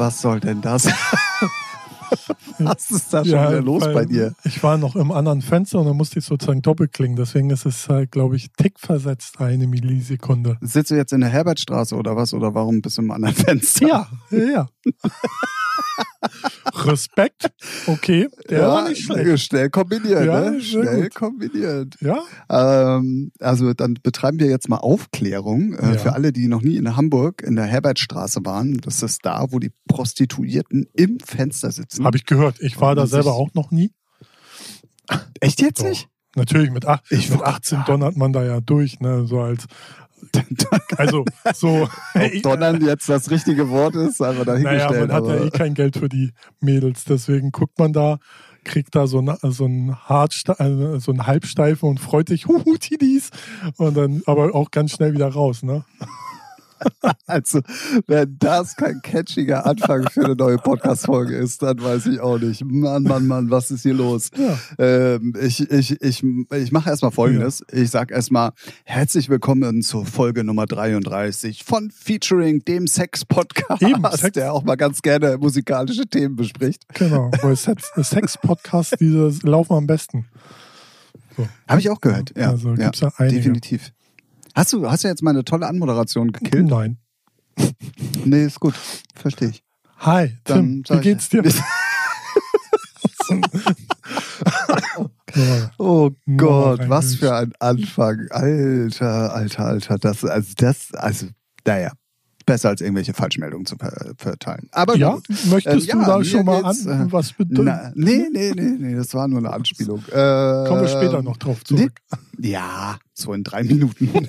Was soll denn das? Was ist da schon wieder los bei dir? Ich war noch im anderen Fenster und dann musste ich sozusagen doppelklingen. Deswegen ist es halt, glaube ich, tickversetzt eine Millisekunde. Sitzt du jetzt in der Herbertstraße oder was? Oder warum bist du im anderen Fenster? Ja, ja. Respekt. Okay, der ja, war nicht schlecht. Schnell kombiniert, Ja, ne? Schnell gut. kombiniert. Ja, Ähm, also dann betreiben wir jetzt mal Aufklärung äh, Ja. für alle, die noch nie in Hamburg in der Herbertstraße waren. Das ist da, wo die Prostituierten im Fenster sitzen. habe ich gehört. Ich war Und da selber auch noch nie. Echt jetzt Doch. nicht? Natürlich, mit, ach, Ich mit wollte 18 donnert man da ja durch, ne? So als, also so. Ob Donnern jetzt das richtige Wort ist, aber Naja, dahingestellt. man hat ja eh kein Geld für die Mädels, deswegen guckt man da, kriegt da so, eine, so einen Hartste äh, so einen Halbsteifen und freut sich, huhu, Tidis, und dann aber auch ganz schnell wieder raus, ne? Also, wenn das kein catchiger Anfang für eine neue Podcast-Folge ist, dann weiß ich auch nicht. Mann, Mann, Mann, was ist hier los? Ja. Ähm, ich ich, ich, ich mache erstmal Folgendes. Ich sag erstmal herzlich willkommen zur Folge Nummer 33 von Featuring, dem Sex-Podcast, Sex. der auch mal ganz gerne musikalische Themen bespricht. Genau, weil Sex- Sex-Podcasts, diese laufen am besten. So. Habe ich auch gehört. Ja, Also ja gibt's da einige. definitiv. Hast du, hast du jetzt meine tolle Anmoderation gekillt? Nein. Nee, ist gut. Verstehe ich. Hi, Tim, wie geht's dir? Oh Nur Gott, was für ein Anfang. Alter, alter, alter. Das, also das, also, naja, besser als irgendwelche Falschmeldungen zu ver verteilen. Aber Ja, gut. möchtest Ähm, du ja, da schon mal an, äh, was bedeutet? Nee, nee, nee, nee, das war nur eine Anspielung. Äh, Kommen wir später noch drauf zurück. Ja, so in drei Minuten.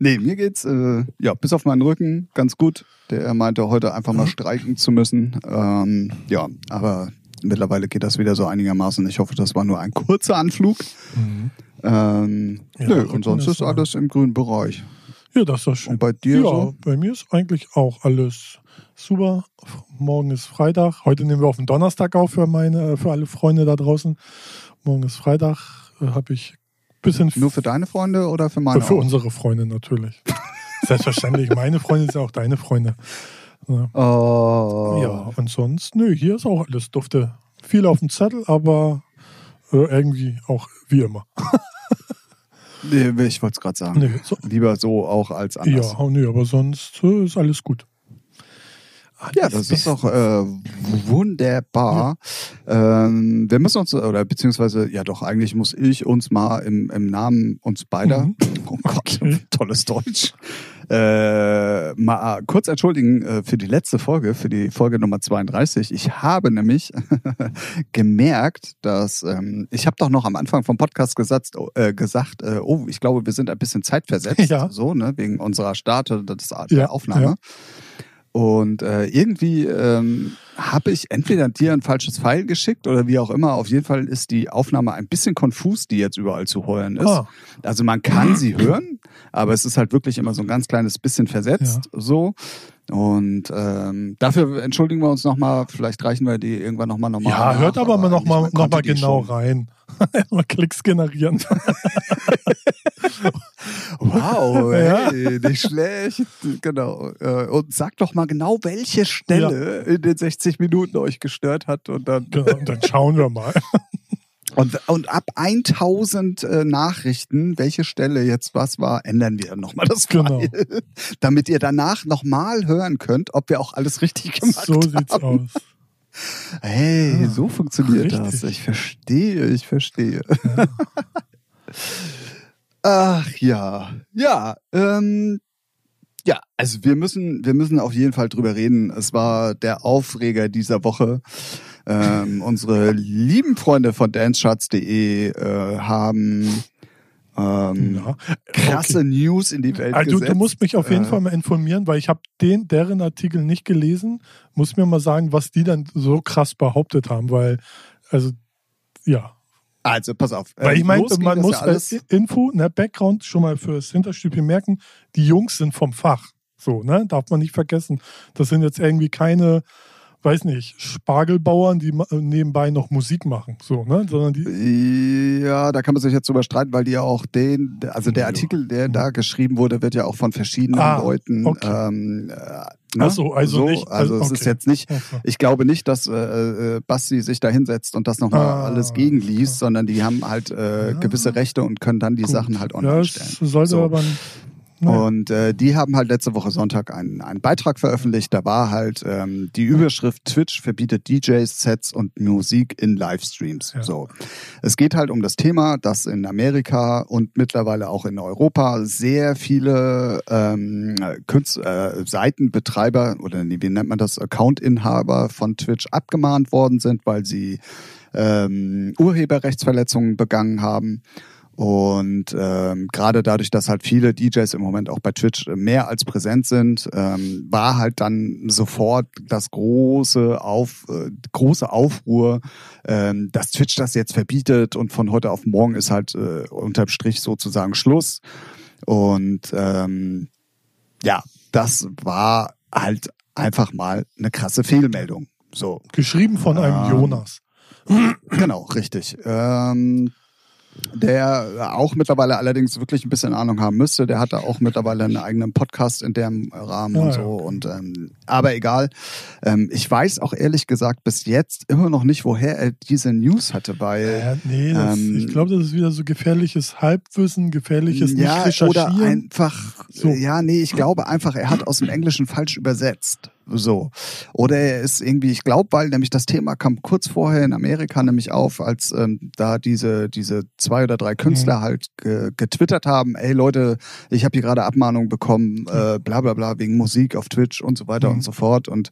nee, mir geht's, äh, ja, bis auf meinen Rücken ganz gut. Der meinte heute einfach mal streiken zu müssen. Ähm, ja, aber mittlerweile geht das wieder so einigermaßen. Ich hoffe, das war nur ein kurzer Anflug. Mhm. Ähm, Ja, nö, und sonst ist alles im grünen Bereich. Ja, das ist doch schön. Und bei dir ja, so? bei mir ist eigentlich auch alles super. Morgen ist Freitag. Heute nehmen wir auf den Donnerstag auf für meine, für alle Freunde da draußen. Morgen ist Freitag. Äh, Habe ich ein bisschen Nur für deine Freunde oder für meine? für auch? unsere Freunde natürlich. Selbstverständlich. Meine Freunde sind auch deine Freunde. Ja. Oh. ja, und sonst, nö, hier ist auch alles dufte. Viel auf dem Zettel, aber äh, irgendwie auch wie immer. Nee, ich wollte es gerade sagen. Nee, so, Lieber so auch als anders. ja, nö, aber sonst äh, ist alles gut. Ja, das ist doch äh, wunderbar. Ähm, wir müssen uns, oder beziehungsweise, ja doch, eigentlich muss ich uns mal im, im Namen uns beider, Mhm. oh Gott, Okay. tolles Deutsch, äh, mal kurz entschuldigen äh, für die letzte Folge, für die Folge Nummer 32. Ich habe nämlich gemerkt, dass, ähm, ich habe doch noch am Anfang vom Podcast gesagt, äh, gesagt äh, oh, ich glaube, wir sind ein bisschen zeitversetzt, Ja. so, ne, wegen unserer Starte des, der Ja, Aufnahme. ja. Und äh, irgendwie ähm, habe ich entweder dir ein falsches Pfeil geschickt oder wie auch immer. Auf jeden Fall ist die Aufnahme ein bisschen konfus, die jetzt überall zu hören ist. Ah. Also man kann sie hören, aber es ist halt wirklich immer so ein ganz kleines bisschen versetzt so. Und ähm, dafür entschuldigen wir uns nochmal. Vielleicht reichen wir die irgendwann nochmal normal. Ja, nach, hört aber mal noch eigentlich, mal, man noch mal genau rein. mal Klicks generieren. Wow, Ja. hey, nicht schlecht. Genau. Äh, Und sagt doch mal genau, welche Stelle in den 60 Minuten euch gestört hat und dann genau, und dann schauen wir mal. Und, und ab 1000 äh, Nachrichten, welche Stelle jetzt was war, ändern wir nochmal das Genau. File, damit ihr danach nochmal hören könnt, ob wir auch alles richtig gemacht So haben. sieht's aus. Hey, Ah, so funktioniert richtig. das. Ich verstehe, ich verstehe. Ach ja, ja, ähm, ja, also wir müssen, wir müssen auf jeden Fall drüber reden. Es war der Aufreger dieser Woche. Ähm, unsere lieben Freunde von dancecharts.de äh, haben ähm, Ja. krasse Okay. News in die Welt Also du, gesetzt. du musst mich auf jeden Äh, Fall mal informieren, weil ich habe den, deren Artikel nicht gelesen. Muss mir mal sagen, was die dann so krass behauptet haben, weil, also, ja. Also pass auf. Weil ähm, ich meine, man muss ja alles, als Info, ne, Background schon mal fürs Hinterstübchen merken, die Jungs sind vom Fach. So, ne? Darf man nicht vergessen. Das sind jetzt irgendwie keine weiß nicht, Spargelbauern, die nebenbei noch Musik machen, so, ne? Sondern die ja, da kann man sich jetzt drüber streiten, weil die ja auch den, also der Artikel, der da geschrieben wurde, wird ja auch von verschiedenen ah, Leuten okay. ähm, Ne? Ach so, also so, nicht. Also okay. es ist jetzt nicht, ich glaube nicht, dass äh, äh, Basti sich da hinsetzt und das nochmal ah, alles gegenliest, sondern die haben halt äh, ja. gewisse Rechte und können dann die Gut. Sachen halt online ja, stellen. Sollte so. aber und äh, die haben halt letzte Woche Sonntag einen, einen Beitrag veröffentlicht. Da war halt ähm, die Überschrift Twitch verbietet DJs, Sets und Musik in Livestreams. Ja. So. Es geht halt um das Thema, dass in Amerika und mittlerweile auch in Europa sehr viele ähm, Künstler, äh, Seitenbetreiber oder wie nennt man das, Accountinhaber von Twitch abgemahnt worden sind, weil sie ähm, Urheberrechtsverletzungen begangen haben. Und ähm, gerade dadurch, dass halt viele DJs im Moment auch bei Twitch mehr als präsent sind, ähm, war halt dann sofort das große auf äh, große Aufruhr, ähm, dass Twitch das jetzt verbietet und von heute auf morgen ist halt äh, unterm Strich sozusagen Schluss. Und ähm, ja, das war halt einfach mal eine krasse Fehlmeldung. So geschrieben von einem ähm, Jonas. Genau, richtig. Ähm, der auch mittlerweile allerdings wirklich ein bisschen Ahnung haben müsste. Der hat da auch mittlerweile einen eigenen Podcast in dem Rahmen ja, und so. Und ähm, aber egal. Ähm, ich weiß auch ehrlich gesagt bis jetzt immer noch nicht, woher er diese News hatte, weil äh, nee, das, ähm, ich glaube, das ist wieder so gefährliches Halbwissen, gefährliches ja, nicht recherchieren. Oder einfach, so. ja, nee, ich glaube einfach, er hat aus dem Englischen falsch übersetzt. So. Oder er ist irgendwie, ich glaube, weil nämlich das Thema kam kurz vorher in Amerika nämlich auf, als ähm, da diese, diese zwei oder drei Künstler mhm. halt ge getwittert haben, ey Leute, ich habe hier gerade Abmahnung bekommen, äh, bla bla bla, wegen Musik auf Twitch und so weiter mhm. und so fort. Und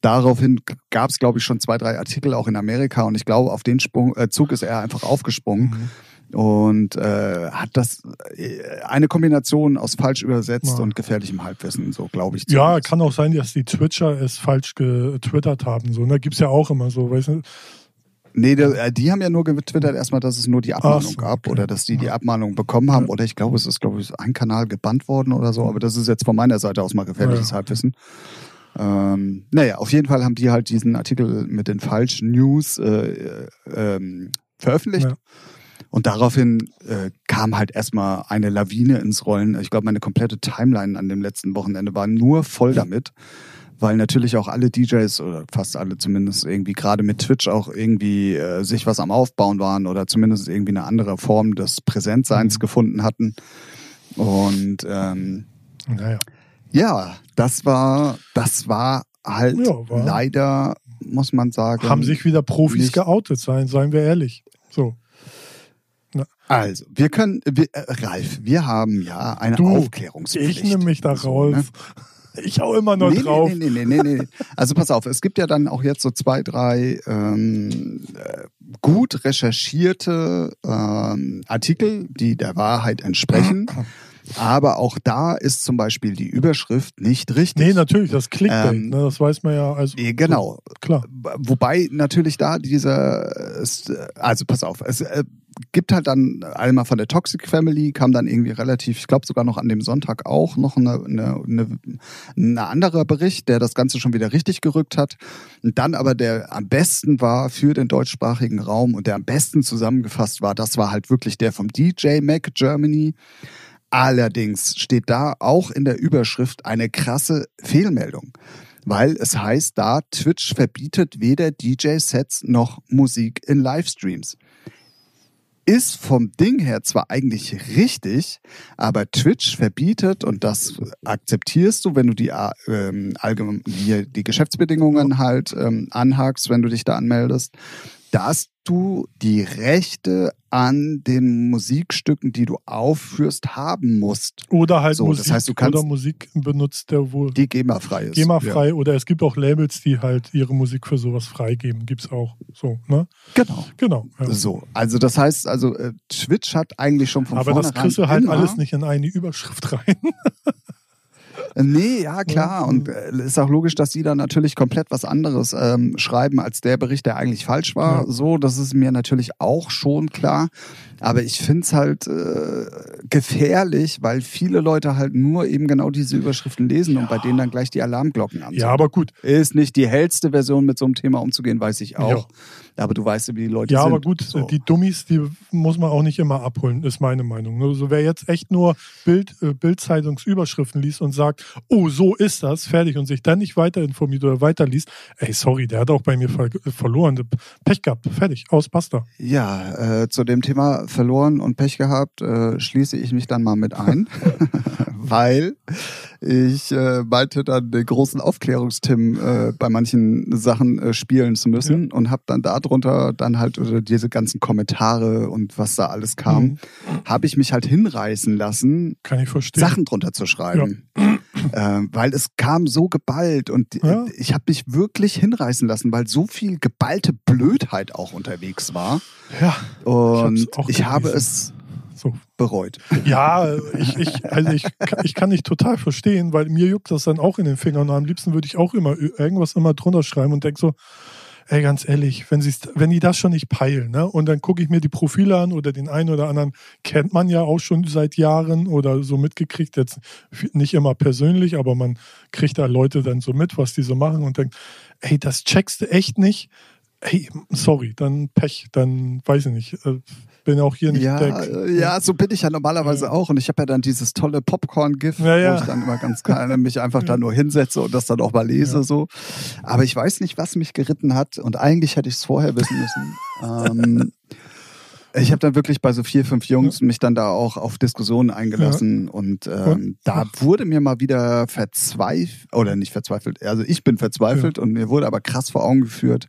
daraufhin gab es, glaube ich, schon zwei, drei Artikel auch in Amerika und ich glaube, auf den Sprung, äh, Zug ist er einfach aufgesprungen. Mhm und äh, hat das äh, eine Kombination aus falsch übersetzt ja. und gefährlichem Halbwissen, so glaube ich. Ja, kann auch sein, dass die Twitcher es falsch getwittert haben. So, ne? Gibt es ja auch immer so, weißt du? Nee, äh, die haben ja nur getwittert erstmal, dass es nur die Abmahnung so, gab okay. oder dass die die Abmahnung bekommen haben. Oder ich glaube, es ist, glaube ich, ein Kanal gebannt worden oder so. Aber das ist jetzt von meiner Seite aus mal gefährliches ja. Halbwissen. Ähm, naja, auf jeden Fall haben die halt diesen Artikel mit den falschen News äh, äh, ähm, veröffentlicht. Ja. Und daraufhin äh, kam halt erstmal eine Lawine ins Rollen. Ich glaube, meine komplette Timeline an dem letzten Wochenende war nur voll damit, weil natürlich auch alle DJs oder fast alle zumindest irgendwie gerade mit Twitch auch irgendwie äh, sich was am Aufbauen waren oder zumindest irgendwie eine andere Form des Präsentseins mhm. gefunden hatten. Und ähm, naja. ja, das war, das war halt ja, war leider, muss man sagen. Haben sich wieder Profis geoutet, seien, seien wir ehrlich. So. Also, wir können, wir, äh, Ralf, wir haben ja eine du, Aufklärungspflicht. Ich nehme mich da raus. ne? Ich hau immer nur nee, drauf. Nee, nee, nee, nee, nee. Also pass auf, es gibt ja dann auch jetzt so zwei, drei ähm, äh, gut recherchierte ähm, Artikel, die der Wahrheit entsprechen. Aber auch da ist zum Beispiel die Überschrift nicht richtig. Nee, natürlich, das Clickbait, ähm, ne, das weiß man ja. Also, genau. So, klar. Wobei natürlich da dieser, also pass auf, es äh, gibt halt dann einmal von der Toxic Family, kam dann irgendwie relativ, ich glaube sogar noch an dem Sonntag auch noch eine, eine, eine, ein anderer Bericht, der das Ganze schon wieder richtig gerückt hat. Und dann aber der am besten war für den deutschsprachigen Raum und der am besten zusammengefasst war, das war halt wirklich der vom DJ Mac Germany. Allerdings steht da auch in der Überschrift eine krasse Fehlmeldung, weil es heißt da, Twitch verbietet weder DJ-Sets noch Musik in Livestreams. Ist vom Ding her zwar eigentlich richtig, aber Twitch verbietet, und das akzeptierst du, wenn du die, ähm, allgemein, die, die Geschäftsbedingungen halt ähm, anhakst, wenn du dich da anmeldest, dass du die Rechte an den Musikstücken, die du aufführst, haben musst. Oder halt so, Musik, das heißt, du kannst oder Musik benutzt, der wohl die GEMA-frei ist. GEMA-frei ja. oder es gibt auch Labels, die halt ihre Musik für sowas freigeben. Gibt es auch so, ne? Genau. Genau. Ja. So, also das heißt, also äh, Twitch hat eigentlich schon von Aber das kriegst du halt alles nicht in eine Überschrift rein. Nee, ja klar. Und äh, ist auch logisch, dass die dann natürlich komplett was anderes ähm, schreiben als der Bericht, der eigentlich falsch war. Ja. So, das ist mir natürlich auch schon klar. Aber ich find's halt äh, gefährlich, weil viele Leute halt nur eben genau diese Überschriften lesen und bei denen dann gleich die Alarmglocken anzünden. Ja, aber gut. Ist nicht die hellste Version, mit so einem Thema umzugehen, weiß ich auch. Aber du weißt ja, wie die Leute Ja, sind. aber gut, So. die Dummies, die muss man auch nicht immer abholen, ist meine Meinung. Also wer jetzt echt nur Bild, äh, Bildzeitungsüberschriften liest und sagt, oh, so ist das, fertig, und sich dann nicht weiter informiert oder weiterliest, ey, sorry, der hat auch bei mir ver verloren. Pech gehabt, fertig, aus, basta. Ja, äh, zu dem Thema verloren und Pech gehabt, äh, schließe ich mich dann mal mit ein, weil ich äh, meinte dann den großen Aufklärungstim äh, bei manchen Sachen äh, spielen zu müssen und habe dann darunter dann halt oder diese ganzen Kommentare und was da alles kam, Mhm. habe ich mich halt hinreißen lassen, Kann ich verstehen. Sachen drunter zu schreiben. Ähm, weil es kam so geballt und Ja. ich habe mich wirklich hinreißen lassen, weil so viel geballte Blödheit auch unterwegs war. Ja, Und ich, auch habe es so. bereut. Ja, ich, ich, also ich, kann- ich kann nicht total verstehen, weil mir juckt das dann auch in den Fingern. Und am liebsten würde ich auch immer irgendwas immer drunter schreiben und denke so, ey, ganz ehrlich, wenn, wenn die das schon nicht peilen, ne? Und dann gucke ich mir die Profile an oder den einen oder anderen kennt man ja auch schon seit Jahren oder so mitgekriegt, jetzt nicht immer persönlich, aber man kriegt da Leute dann so mit, was die so machen und denkt, ey, das checkst du echt nicht. Hey, sorry, dann Pech, dann weiß ich nicht. Bin auch hier nicht Ja, der. äh, ja, so bin ich ja normalerweise Ja. auch. Und ich habe ja dann dieses tolle Popcorn-GIF, Ja, ja. wo ich dann immer ganz klein mich einfach da nur hinsetze und das dann auch mal lese. Ja. so. Aber ich weiß nicht, was mich geritten hat. Und eigentlich hätte ich es vorher wissen müssen. ähm, ich habe dann wirklich bei so vier, fünf Jungs mich dann da auch auf Diskussionen eingelassen und ähm, Und? da wurde mir mal wieder verzweifelt, oder nicht verzweifelt, also ich bin verzweifelt und mir wurde aber krass vor Augen geführt,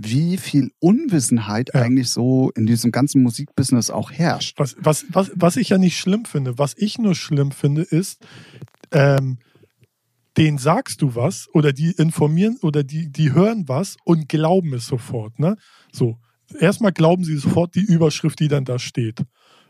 wie viel Unwissenheit Ja. eigentlich so in diesem ganzen Musikbusiness auch herrscht. Was, was, was, was ich ja nicht schlimm finde, was ich nur schlimm finde, ist, ähm, denen sagst du was oder die informieren oder die, die hören was und glauben es sofort. Ne? So, erstmal glauben sie sofort die Überschrift, die dann da steht.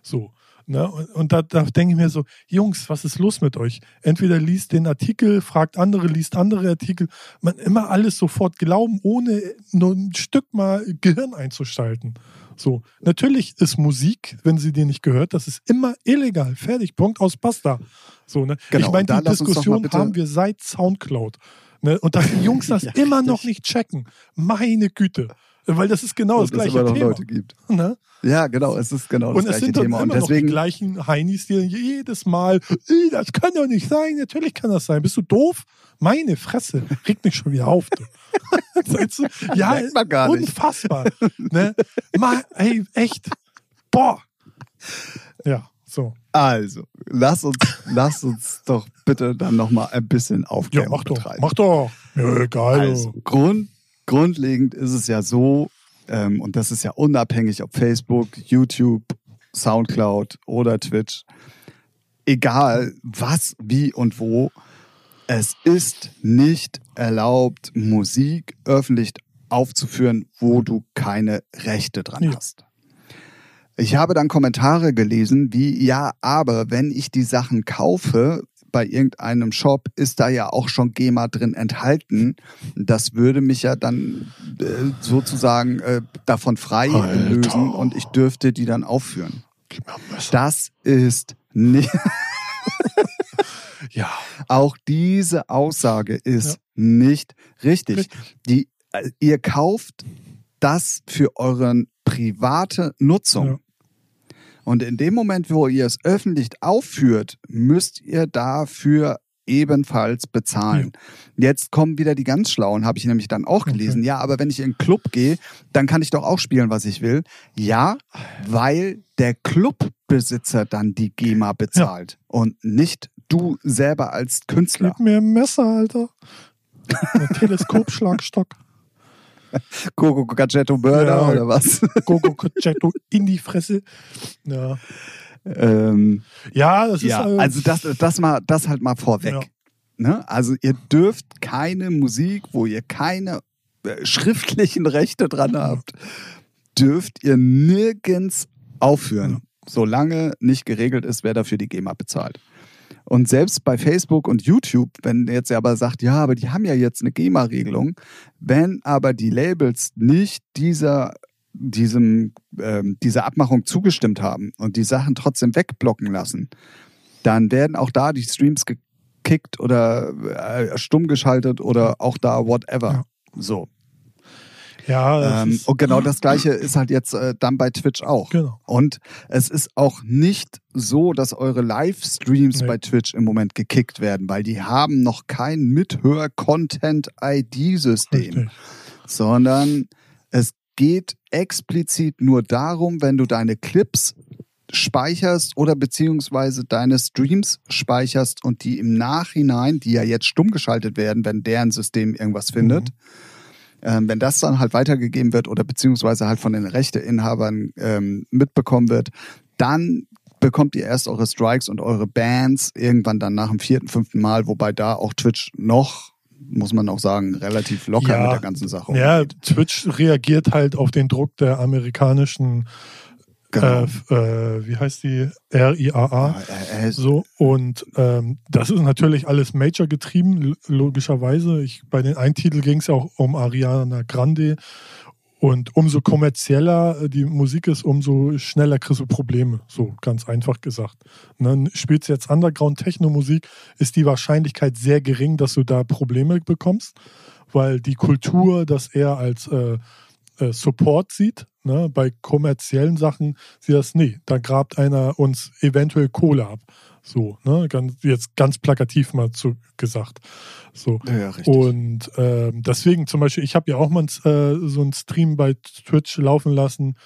So. Ne? Und, und da, da denke ich mir so, Jungs, was ist los mit euch? Entweder liest den Artikel, fragt andere, liest andere Artikel. Man immer alles sofort glauben, ohne nur ein Stück mal Gehirn einzuschalten. So, natürlich ist Musik, wenn sie dir nicht gehört, das ist immer illegal. Fertig, Punkt aus Basta. So, ne? Genau, ich meine, die Diskussion haben wir seit Soundcloud. Ne? Und dass die Jungs das Ja, immer noch richtig. nicht checken. Meine Güte. Weil das ist genau das Und es gleiche immer noch Thema. Leute gibt. Ne? Ja, genau, es ist genau das Und es gleiche sind dann Thema. immer Und noch die deswegen, gleichen Heinis, die jedes Mal, "Ih, das kann doch nicht sein, natürlich kann das sein. Bist du doof? Meine Fresse, regt mich schon wieder auf. Du. Ja, Merkt man gar nicht. unfassbar. Ne? Mal, ey, echt. Boah. Ja, so. also, lass uns, lass uns doch bitte dann nochmal ein bisschen Ja, Aufklärung mach doch, betreiben. mach doch. Ja, egal. Also, Grund, grundlegend ist es ja so, ähm, und das ist ja unabhängig, ob Facebook, YouTube, Soundcloud oder Twitch, egal was, wie und wo, es ist nicht erlaubt, Musik öffentlich aufzuführen, wo du keine Rechte dran Ja. hast. Ich habe dann Kommentare gelesen wie, ja, aber wenn ich die Sachen kaufe bei irgendeinem Shop, ist da ja auch schon GEMA drin enthalten. Das würde mich ja dann äh, sozusagen äh, davon frei Alter. lösen und ich dürfte die dann aufführen. Das ist nicht, Ja, auch diese Aussage ist Ja. nicht richtig. Richtig. Die, äh, ihr kauft das für eure private Nutzung. Ja. Und in dem Moment, wo ihr es öffentlich aufführt, müsst ihr dafür ebenfalls bezahlen. Jetzt kommen wieder die ganz Schlauen, habe ich nämlich dann auch Okay. gelesen. Ja, aber wenn ich in einen Club gehe, dann kann ich doch auch spielen, was ich will. Ja, weil der Clubbesitzer dann die GEMA bezahlt und nicht du selber als Künstler. gib mir ein Messer, Alter. Ein Teleskopschlagstock. Coco Gadgetto Mörder Ja. oder was? Gogo Concetto in die Fresse. Ja, ähm, ja das ist ja, äh, also das, das mal, das halt mal vorweg. Ja. Ne? Also ihr dürft keine Musik, wo ihr keine äh, schriftlichen Rechte dran habt, dürft ihr nirgends aufführen, solange nicht geregelt ist, wer dafür die GEMA bezahlt. Und selbst bei Facebook und YouTube, wenn jetzt aber sagt, ja, aber die haben ja jetzt eine GEMA-Regelung, wenn aber die Labels nicht dieser diesem, ähm, dieser Abmachung zugestimmt haben und die Sachen trotzdem wegblocken lassen, dann werden auch da die Streams gekickt oder äh, stumm geschaltet oder auch da whatever. Ja. So. Ja, Ähm, und genau das gleiche ist halt jetzt äh, dann bei Twitch auch. Genau. Und es ist auch nicht so, dass eure Livestreams Nee. bei Twitch im Moment gekickt werden, weil die haben noch kein Mithör-Content-ID-System, sondern es geht explizit nur darum, wenn du deine Clips speicherst oder beziehungsweise deine Streams speicherst und die im Nachhinein, die ja jetzt stumm geschaltet werden, wenn deren System irgendwas findet, ähm, wenn das dann halt weitergegeben wird oder beziehungsweise halt von den Rechteinhabern ähm, mitbekommen wird, dann bekommt ihr erst eure Strikes und eure Bands irgendwann dann nach dem vierten, fünften Mal, wobei da auch Twitch noch, muss man auch sagen, relativ locker Ja. mit der ganzen Sache Ja, umgeht. Twitch reagiert halt auf den Druck der amerikanischen, Genau. äh, äh, wie heißt die, RIAA. Äh, So, und ähm, das ist natürlich alles Major getrieben, logischerweise. Ich, bei den einen Titel ging es ja auch um Ariana Grande. Und umso kommerzieller äh, die Musik ist, umso schneller kriegst du Probleme. So ganz einfach gesagt. Ne? Spielst du jetzt Underground-Techno-Musik, ist die Wahrscheinlichkeit sehr gering, dass du da Probleme bekommst, weil die Kultur das eher als äh, äh, Support sieht. Ne? Bei kommerziellen Sachen sieht das, nee, da grabt einer uns eventuell Kohle ab. So, ne? ganz, jetzt ganz plakativ mal zu, gesagt. So. ja, richtig. Und ähm, deswegen zum Beispiel, ich habe ja auch mal äh, so einen Stream bei Twitch laufen lassen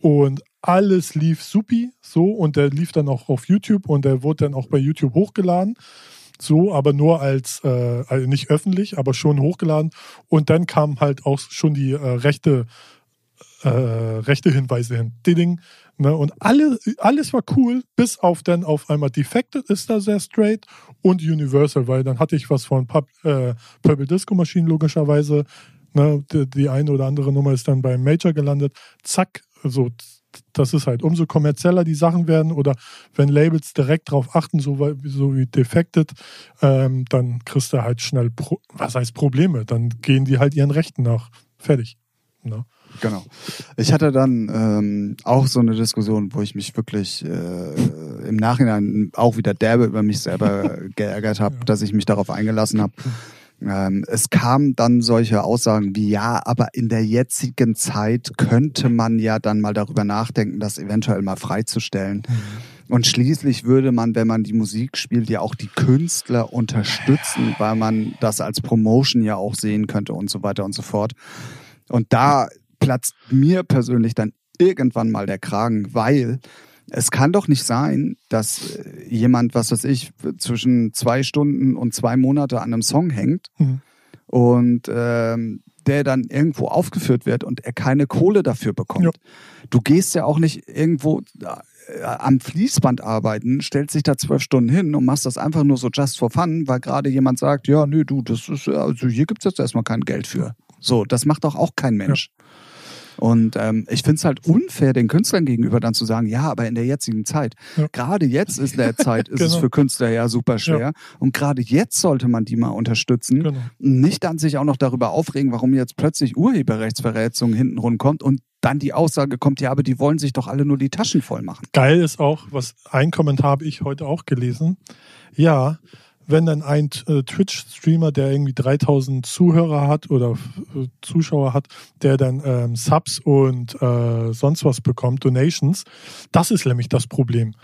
und alles lief supi, so und der lief dann auch auf YouTube und der wurde dann auch bei YouTube hochgeladen. So, aber nur als, äh, also nicht öffentlich, aber schon hochgeladen. Und dann kamen halt auch schon die äh, rechte, äh, rechte Hinweise hin. Ding, ne? Und alle, alles war cool, bis auf dann auf einmal Defected ist da sehr straight und Universal, weil dann hatte ich was von Pub, äh, Purple Disco Machine logischerweise. Ne? Die, die eine oder andere Nummer ist dann beim Major gelandet. Zack, so das ist halt, umso kommerzieller die Sachen werden oder wenn Labels direkt drauf achten, so, so wie Defected, ähm, dann kriegst du halt schnell, Pro was heißt Probleme? Dann gehen die halt ihren Rechten nach. Fertig. Ne? Genau. Ich hatte dann ähm, auch so eine Diskussion, wo ich mich wirklich äh, im Nachhinein auch wieder derbe über mich selber geärgert habe, Ja. dass ich mich darauf eingelassen habe. Ähm, es kamen dann solche Aussagen wie, ja, aber in der jetzigen Zeit könnte man ja dann mal darüber nachdenken, das eventuell mal freizustellen. Und schließlich würde man, wenn man die Musik spielt, ja auch die Künstler unterstützen, weil man das als Promotion ja auch sehen könnte und so weiter und so fort. Und da platzt mir persönlich dann irgendwann mal der Kragen, weil es kann doch nicht sein, dass äh, jemand, was weiß ich, zwischen zwei Stunden und zwei Monate an einem Song hängt Mhm. und ähm, der dann irgendwo aufgeführt wird und er keine Kohle dafür bekommt. Ja. Du gehst ja auch nicht irgendwo äh, am Fließband arbeiten, stellst dich da zwölf Stunden hin und machst das einfach nur so just for fun, weil gerade jemand sagt, ja, nö, du, das ist, also hier gibt's jetzt erstmal kein Geld für. So, das macht doch auch kein Mensch. Und ähm, ich finde es halt unfair, den Künstlern gegenüber dann zu sagen, ja, aber in der jetzigen Zeit, Ja. gerade jetzt ist der Zeit, ist es Genau. für Künstler ja super schwer. Und gerade jetzt sollte man die mal unterstützen. Genau. Nicht dann sich auch noch darüber aufregen, warum jetzt plötzlich Urheberrechtsverletzung hinten rund kommt und dann die Aussage kommt, ja, aber die wollen sich doch alle nur die Taschen voll machen. Geil ist auch, was ein Kommentar habe ich heute auch gelesen. Ja, wenn dann ein äh, Twitch-Streamer, der irgendwie 3000 Zuhörer hat oder äh, Zuschauer hat, der dann ähm, Subs und äh, sonst was bekommt, Donations, das ist nämlich das Problem.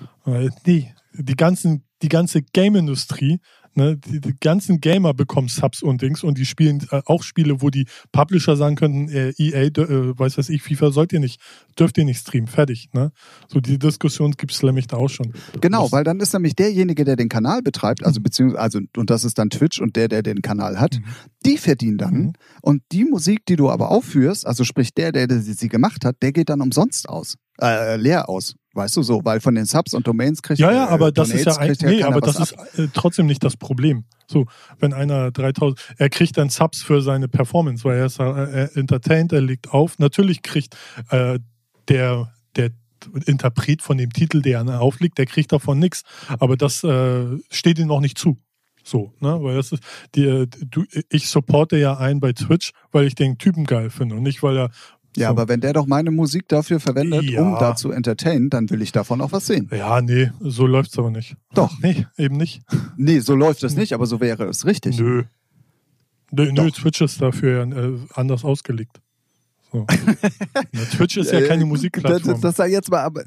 Nee, die, ganzen, die ganze Game-Industrie, ne, die, die ganzen Gamer bekommen Subs und Dings und die spielen äh, auch Spiele, wo die Publisher sagen könnten, äh, EA, äh, weiß was ich, FIFA sollt ihr nicht, dürft ihr nicht streamen, fertig. Ne? So die Diskussion gibt es nämlich da auch schon. Genau, Das- weil dann ist nämlich derjenige, der den Kanal betreibt, also beziehungsweise, also, und das ist dann Twitch und der, der den Kanal hat, Mhm. die verdienen dann. Mhm. Und die Musik, die du aber aufführst, also sprich der, der, der sie gemacht hat, der geht dann umsonst aus, äh, leer aus. Weißt du so, weil von den Subs und Domains kriegt Ja, ja, äh, aber das ist Donates ja ein, nee, aber das ist äh, trotzdem nicht das Problem. So, wenn einer 3000, er kriegt dann Subs für seine Performance, weil er ist äh, er entertaint, er legt auf. Natürlich kriegt äh, der der Interpret von dem Titel, der er aufliegt, der kriegt davon nichts. Aber das äh, steht ihm noch nicht zu. So, ne? Weil das ist, die, du, ich supporte ja einen bei Twitch, weil ich den Typen geil finde und nicht, weil er Ja, So. aber wenn der doch meine Musik dafür verwendet, Ja. um da zu entertainen, dann will ich davon auch was sehen. Ja, nee, so läuft's aber nicht. Doch. Nee, eben nicht. Nee, so läuft es nicht, aber so wäre es richtig. Nö. Nö, nö. Twitch ist dafür äh, anders ausgelegt. So. Twitch ist ja Äh, keine Das, Musikplattform. das sei jetzt mal, aber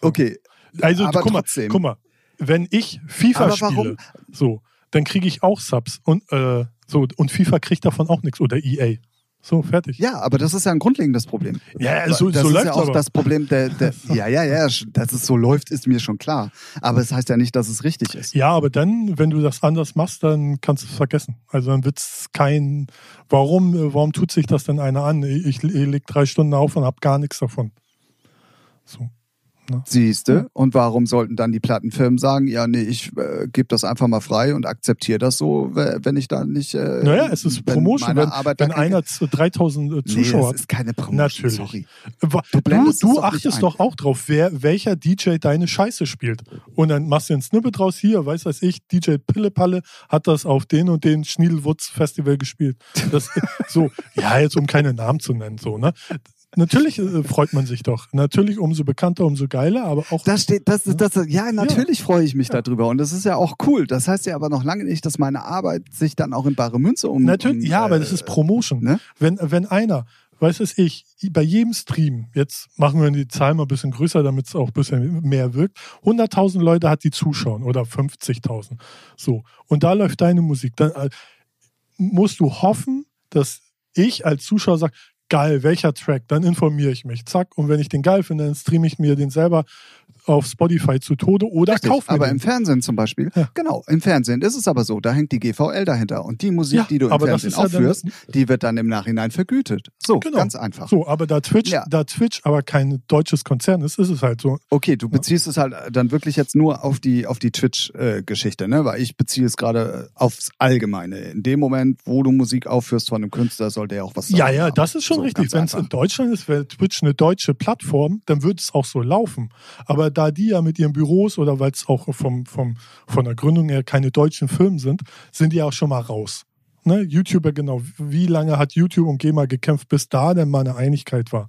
okay. also aber guck mal, trotzdem. guck mal, wenn ich FIFA spiele, so, dann kriege ich auch Subs und äh, so und FIFA kriegt davon auch nichts oder EA. So, fertig. Ja, aber das ist ja ein grundlegendes Problem. Ja, so, das so ist läuft's ja auch aber. das Problem der, der ja, ja, ja, dass es so läuft, ist mir schon klar. Aber es heißt ja nicht, dass es richtig ist. Ja, aber dann, wenn du das anders machst, dann kannst du es vergessen. Also dann wird's kein, warum, äh, warum tut sich das denn einer an? Ich, ich leg drei Stunden auf und hab gar nichts davon. So. Siehste, und warum sollten dann die Plattenfirmen sagen, ja, nee, ich äh, gebe das einfach mal frei und akzeptiere das so, wenn ich da nicht. Äh, Naja, es ist wenn Promotion. Wenn, Arbeit wenn einer z- 3000 äh, Nee, Zuschauer das hat. ist keine Promotion. Natürlich. Sorry. Du Du, du, es doch achtest doch auch drauf, wer, welcher DJ deine Scheiße spielt. Und dann machst du ein Snippet draus hier, weiß was ich, DJ Pillepalle hat das auf den und den Schniedelwutz Festival gespielt. Das, so, ja, jetzt um keine Namen zu nennen, so, ne? Natürlich äh, freut man sich doch. Natürlich umso bekannter, umso geiler, aber auch. Das steht, das ist, das, ja, natürlich freue ich mich Ja. darüber und das ist ja auch cool. Das heißt ja aber noch lange nicht, dass meine Arbeit sich dann auch in bare Münze um. Natürlich, um, ja, aber äh, das ist Promotion. ne? Wenn, wenn einer, weiß es ich, bei jedem Stream, jetzt machen wir die Zahl mal ein bisschen größer, damit es auch ein bisschen mehr wirkt, 100.000 Leute hat, die zuschauen oder 50.000. So. Und da läuft deine Musik. Dann äh, musst du hoffen, dass ich als Zuschauer sage, geil, welcher Track, dann informiere ich mich. Zack. Und wenn ich den geil finde, dann streame ich mir den selber auf Spotify zu Tode oder Richtig, kaufe aber den. im Fernsehen zum Beispiel, Ja. genau, im Fernsehen ist es aber so, da hängt die GVL dahinter und die Musik, Ja, die du im Fernsehen ist ja aufführst, die wird dann im Nachhinein vergütet. So, Genau. ganz einfach. So, aber da Twitch, da Twitch aber kein deutsches Konzern ist, ist es halt so. Okay, du beziehst es halt dann wirklich jetzt nur auf die auf die Twitch-Geschichte, ne? Weil ich beziehe es gerade aufs Allgemeine. In dem Moment, wo du Musik aufführst von einem Künstler, soll der auch was sagen. Ja, ja, das ist schon So, richtig. Wenn es in Deutschland ist, wäre Twitch eine deutsche Plattform, dann würde es auch so laufen. Aber da die ja mit ihren Büros oder weil es auch vom, vom, von der Gründung her keine deutschen Firmen sind, sind die auch schon mal raus. Ne? YouTuber, genau. Wie lange hat YouTube und GEMA gekämpft, bis da denn mal eine Einigkeit war?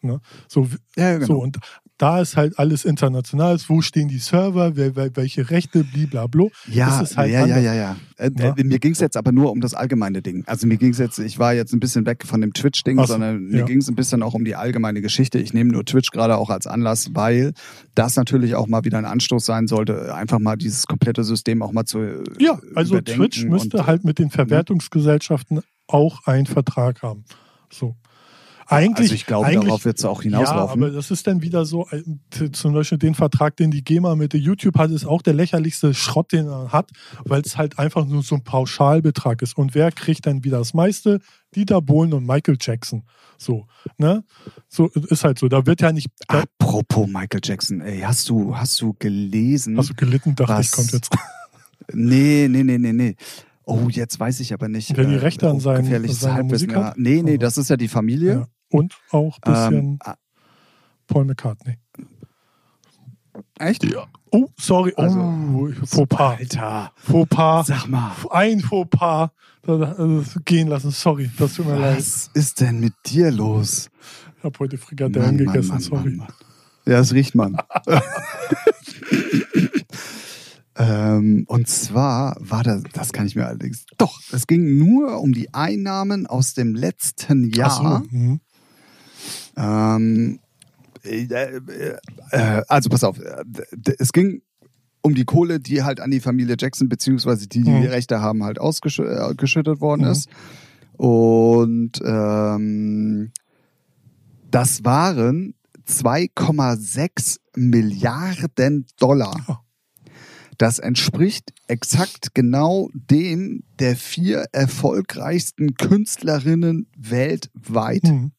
Ne? So, Ja, genau. so, und da ist halt alles international. Wo stehen die Server? Wer, welche Rechte? Blablabla. Ja, halt ja, ja, ja, ja. Äh, Ja. äh, Mir ging es jetzt aber nur um das allgemeine Ding. Also mir ging es jetzt, ich war jetzt ein bisschen weg von dem Twitch-Ding, so, sondern mir ja. ging es ein bisschen auch um die allgemeine Geschichte. Ich nehme nur Twitch gerade auch als Anlass, weil das natürlich auch mal wieder ein Anstoß sein sollte, einfach mal dieses komplette System auch mal zu äh, Ja, also Twitch müsste und, halt mit den Verwertungsgesellschaften auch einen Vertrag haben. So. Eigentlich, Also ich glaube, eigentlich, darauf wird es auch ja, hinauslaufen. aber das ist dann wieder so, äh, zum Beispiel den Vertrag, den die GEMA mit YouTube hat, ist auch der lächerlichste Schrott, den er hat, weil es halt einfach nur so ein Pauschalbetrag ist. Und wer kriegt dann wieder das meiste? Dieter Bohlen und Michael Jackson. So, ne? So ist halt so. Da wird ja nicht. Apropos Michael Jackson, ey, hast du, hast du gelesen? hast du gelitten, dachte Was? ich, kommt jetzt. Nee, nee, nee, nee, nee. Oh, jetzt weiß ich aber nicht. Wer die äh, Rechte an oh, seinen- gefährliches Halbwissen, Musik ja. hat? Nee, nee, Also. das ist ja die Familie. Ja. Und auch ein bisschen Ähm, Paul McCartney. echt? Ja. Oh, sorry. Also, oh, Fauxpas. Alter, Fauxpas. sag mal, Ein Fauxpas. Äh, Gehen lassen. Sorry. Das tut mir leid. was ist denn mit dir los? Ich habe heute Frikadellen gegessen. sorry. Mann. Ja, das riecht man. ähm, und zwar war das, das kann ich mir allerdings, doch, es ging nur um die Einnahmen aus dem letzten Jahr. so, mhm. Ähm, äh, äh, äh, also pass auf, äh, es ging um die Kohle, die halt an die Familie Jackson beziehungsweise die, die Mhm. die Rechte haben, halt ausgeschüttet worden Mhm. ist. Und ähm, das waren 2,6 Milliarden Dollar. Das entspricht exakt genau dem der vier erfolgreichsten Künstlerinnen weltweit. Mhm.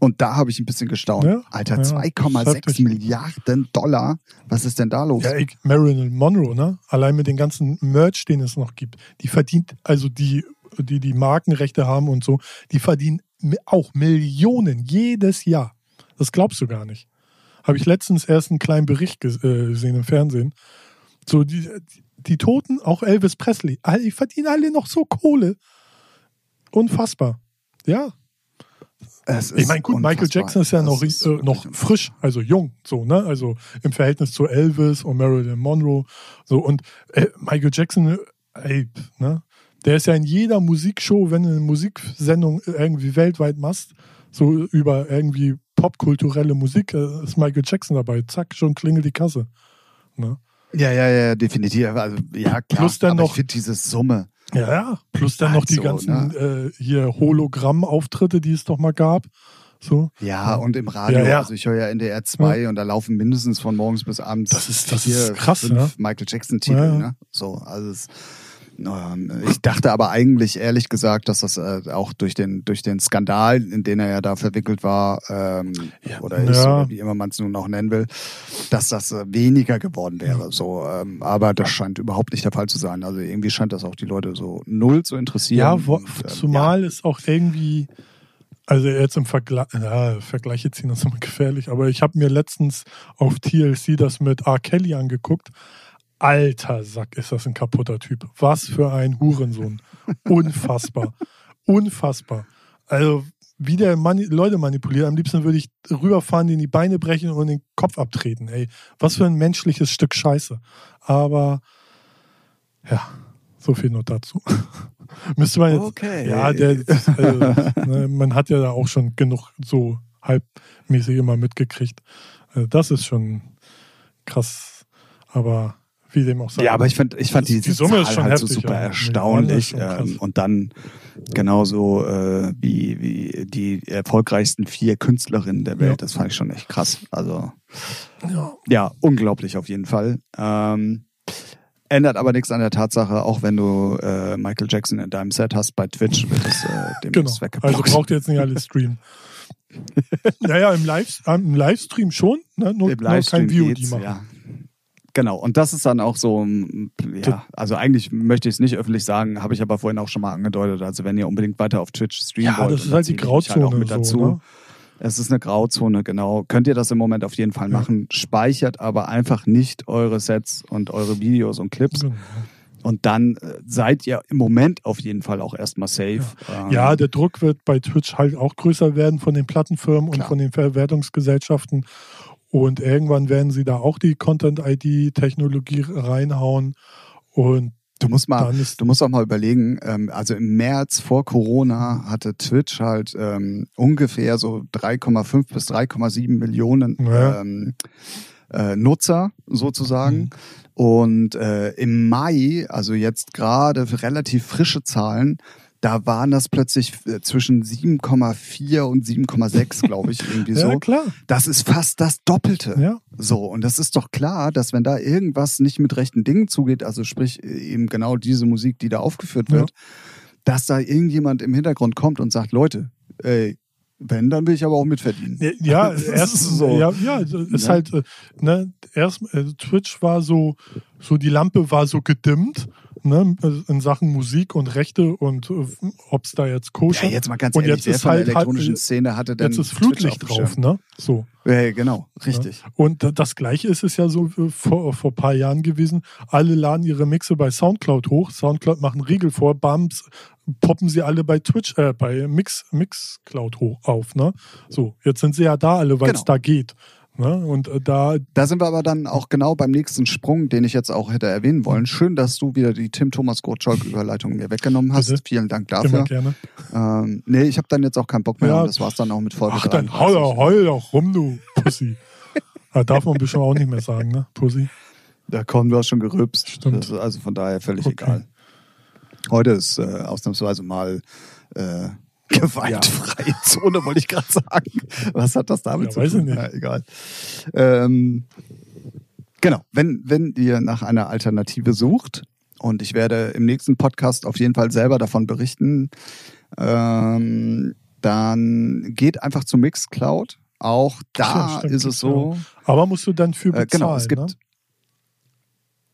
Und da habe ich ein bisschen gestaunt. Ja, Alter, ja, 2,6 heftig. Milliarden Dollar. Was ist denn da los? Ja, ich, Marilyn Monroe, ne? Allein mit den ganzen Merch, den es noch gibt, die verdient, also die, die die Markenrechte haben und so, die verdienen auch Millionen jedes Jahr. Das glaubst du gar nicht. Habe ich letztens erst einen kleinen Bericht äh, gesehen im Fernsehen. So, die, die Toten, auch Elvis Presley, die verdienen alle noch so Kohle. Unfassbar. Ja. Ich meine, gut, Michael unfassbar. Jackson ist ja noch, ist äh, noch frisch, also jung, so, ne? Also im Verhältnis zu Elvis und Marilyn Monroe. So, und äh, Michael Jackson, äh, ey, ne? Der ist ja in jeder Musikshow, wenn du eine Musiksendung irgendwie weltweit machst, so über irgendwie popkulturelle Musik, äh, ist Michael Jackson dabei. Zack, schon klingelt die Kasse. Ne? Ja, ja, ja, definitiv. Also, ja, klar. Plus dann aber noch- ich finde diese Summe. Ja, ja. Plus dann noch die Also, ganzen äh, hier Hologramm-Auftritte, die es doch mal gab. So. Ja, und im Radio, Ja, ja. also ich höre ja NDR 2 und da laufen mindestens von morgens bis abends Das ist- das vier, ist krass, fünf ne? Michael Jackson-Titel. Ja, ja. Ne? So, also es, ich dachte aber eigentlich, ehrlich gesagt, dass das äh, auch durch den, durch den Skandal, in den er ja da verwickelt war, ähm, Ja. oder ist, Ja. oder wie immer man es nun auch nennen will, dass das äh, weniger geworden wäre. So, ähm, aber das scheint überhaupt nicht der Fall zu sein. Also irgendwie scheint das auch die Leute so null zu interessieren. Ja, wo, Und, ähm, zumal ist auch irgendwie, also jetzt im Vergleich, ja, Vergleiche ziehen ist immer gefährlich, aber ich habe mir letztens auf TLC das mit R. Kelly angeguckt. Alter Sack, ist das ein kaputter Typ. Was für ein Hurensohn. Unfassbar. Unfassbar. Also, wie der Mani Leute manipuliert, am liebsten würde ich rüberfahren, denen die Beine brechen und den Kopf abtreten. Ey, was für ein menschliches Stück Scheiße. Aber, ja, so viel nur dazu. Müsste man jetzt Okay. ja, der, also, ne, man hat ja da auch schon genug so halbmäßig immer mitgekriegt. Also das ist schon krass. Aber wie dem auch sei. Ja, aber ich fand, ich fand Die- die, Summe ist schon halt so heftig, super ja. erstaunlich. Ja, ähm, und dann genauso äh, wie, wie die erfolgreichsten vier Künstlerinnen der Welt. Ja. Das fand ich schon echt krass. Also ja, unglaublich auf jeden Fall. Ähm, ändert aber nichts an der Tatsache, auch wenn du äh, Michael Jackson in deinem Set hast bei Twitch, wird es äh, genau. demnächst weggeblockt. Also braucht ihr jetzt nicht alles streamen. naja, im, Live, äh, im Livestream schon, ne? nur, Im nur Livestream kein VOD machen. ja. Genau, und das ist dann auch so, mm, ja, also eigentlich möchte ich es nicht öffentlich sagen, habe ich aber vorhin auch schon mal angedeutet. Also wenn ihr unbedingt weiter auf Twitch streamen Ja, wollt, das ist und halt die mich Grauzone. auch mit so, dazu. ne? Es ist eine Grauzone, genau. Könnt ihr das im Moment auf jeden Fall Ja. machen. Speichert aber einfach nicht eure Sets und eure Videos und Clips. Genau. Und dann äh, seid ihr im Moment auf jeden Fall auch erstmal safe. Ähm, Ja, der Druck wird bei Twitch halt auch größer werden von den Plattenfirmen und Klar. von den Verwertungsgesellschaften. Und irgendwann werden sie da auch die Content-ID-Technologie reinhauen. Und Du musst mal, du musst auch mal überlegen, ähm, also im März vor Corona hatte Twitch halt ähm, ungefähr so 3,5 bis 3,7 Millionen Ja. ähm, äh, Nutzer sozusagen. Mhm. Und äh, im Mai, also jetzt gerade relativ frische Zahlen, da waren das plötzlich äh, zwischen 7,4 und 7,6, glaube ich, irgendwie ja, so. klar. Das ist fast das Doppelte. Ja, So, und das ist doch klar, dass wenn da irgendwas nicht mit rechten Dingen zugeht, also sprich eben genau diese Musik, die da aufgeführt wird, dass da irgendjemand im Hintergrund kommt und sagt, Leute, ey, wenn, dann will ich aber auch mitverdienen. ja Das ist erst so. Ja, ja, es ist Ja. halt, äh, ne, erst, Twitch war so, so die Lampe war so gedimmt, ne, in Sachen Musik und Rechte und äh, ob es da jetzt koscher. Ja, jetzt mal ganz Und ehrlich, jetzt ist von der halt- elektronischen halt, Szene hatte denn Jetzt ist Flutlicht drauf, ne? So. Ja, genau, richtig. Und d- das gleiche ist es ja so äh, vor, vor ein paar Jahren gewesen. Alle laden ihre Mixe bei Soundcloud hoch. Soundcloud machen Riegel vor, bams, poppen sie alle bei Twitch, äh, bei Mix, Mixcloud hoch auf, ne? So, jetzt sind sie ja da alle, weil es Genau. da geht. Ne? Und äh, da, Da sind wir aber dann auch genau beim nächsten Sprung, den ich jetzt auch hätte erwähnen wollen. Schön, dass du wieder die Tim Thomas Gottschalk Überleitung mir weggenommen hast. Bitte. Vielen Dank immer dafür. gerne. Ähm, nee, ich habe dann jetzt auch keinen Bock mehr Ja. das war's dann auch mit Folge Ach, dann 33. heul doch, heul doch rum, du Pussy. da darf man bestimmt auch nicht mehr sagen, ne? Pussy. Da kommen wir schon gerülpst. Stimmt. Das ist also von daher völlig Okay. egal. Heute ist äh, ausnahmsweise mal äh, gewaltfreie Zone, wollte ich gerade sagen. Was hat das damit Ja, zu weiß ich tun? nicht. Ja, egal. Ähm, genau, wenn, wenn ihr nach einer Alternative sucht, und ich werde im nächsten Podcast auf jeden Fall selber davon berichten, ähm, dann geht einfach zu Mixcloud. Auch da ja, stimmt, ist es so. Aber musst du dann für bezahlen, Äh, genau, es gibt. ne?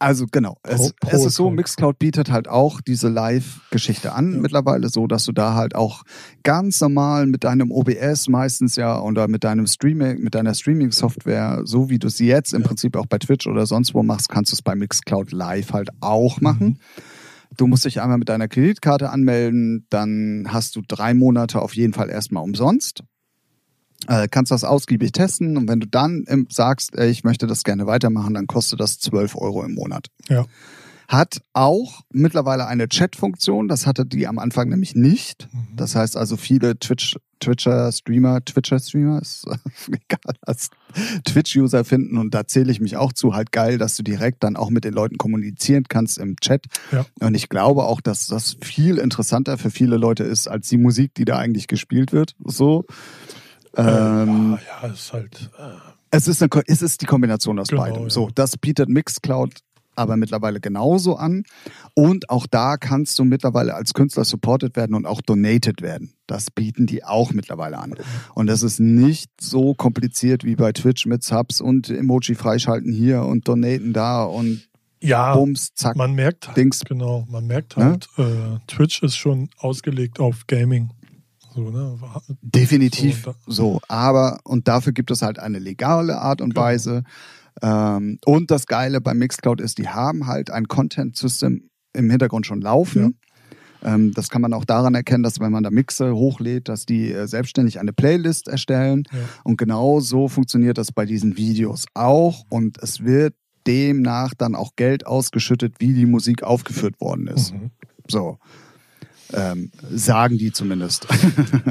Also genau, es, Pro- es ist so. Mixcloud bietet halt auch diese Live-Geschichte an Ja. mittlerweile, so dass du da halt auch ganz normal mit deinem OBS meistens ja oder mit deinem Streaming, mit deiner Streaming-Software, so wie du es jetzt im Ja. Prinzip auch bei Twitch oder sonst wo machst, kannst du es bei Mixcloud Live halt auch Mhm. machen. Du musst dich einmal mit deiner Kreditkarte anmelden, dann hast du drei Monate auf jeden Fall erstmal umsonst. Äh, kannst das ausgiebig testen und wenn du dann ähm, sagst, äh, ich möchte das gerne weitermachen, dann kostet das 12 Euro im Monat. Ja. Hat auch mittlerweile eine Chat-Funktion, das hatte die am Anfang nämlich nicht. Mhm. Das heißt also viele Twitch, Twitcher, Streamer, Twitcher, Streamer, ist egal, als Twitch-User finden und da zähle ich mich auch zu, halt geil, dass du direkt dann auch mit den Leuten kommunizieren kannst im Chat. Ja. Und ich glaube auch, dass das viel interessanter für viele Leute ist, als die Musik, die da eigentlich gespielt wird. So. Ähm, ja, ja, ist halt. Äh, es ist, eine, es ist die Kombination aus Genau, beidem. ja. So, das bietet Mixcloud aber mittlerweile genauso an. Und auch da kannst du mittlerweile als Künstler supported werden und auch donated werden. Das bieten die auch mittlerweile an. Und das ist nicht so kompliziert wie bei Twitch mit Subs und Emoji freischalten hier und donaten da und ja, Bums, zack, man merkt halt, Dings. genau, man merkt Ne? halt, äh, Twitch ist schon ausgelegt auf Gaming. So, ne? Definitiv So, so. Aber, und dafür gibt es halt eine legale Art und Genau. Weise. Ähm, und das Geile bei Mixcloud ist, die haben halt ein Content-System im Hintergrund schon laufen. Ähm, das kann man auch daran erkennen, dass wenn man da Mixe hochlädt, dass die äh, selbstständig eine Playlist erstellen. Ja. Und genau so funktioniert das bei diesen Videos auch. Und es wird demnach dann auch Geld ausgeschüttet, wie die Musik aufgeführt worden ist. Mhm. So. Ähm, sagen die zumindest.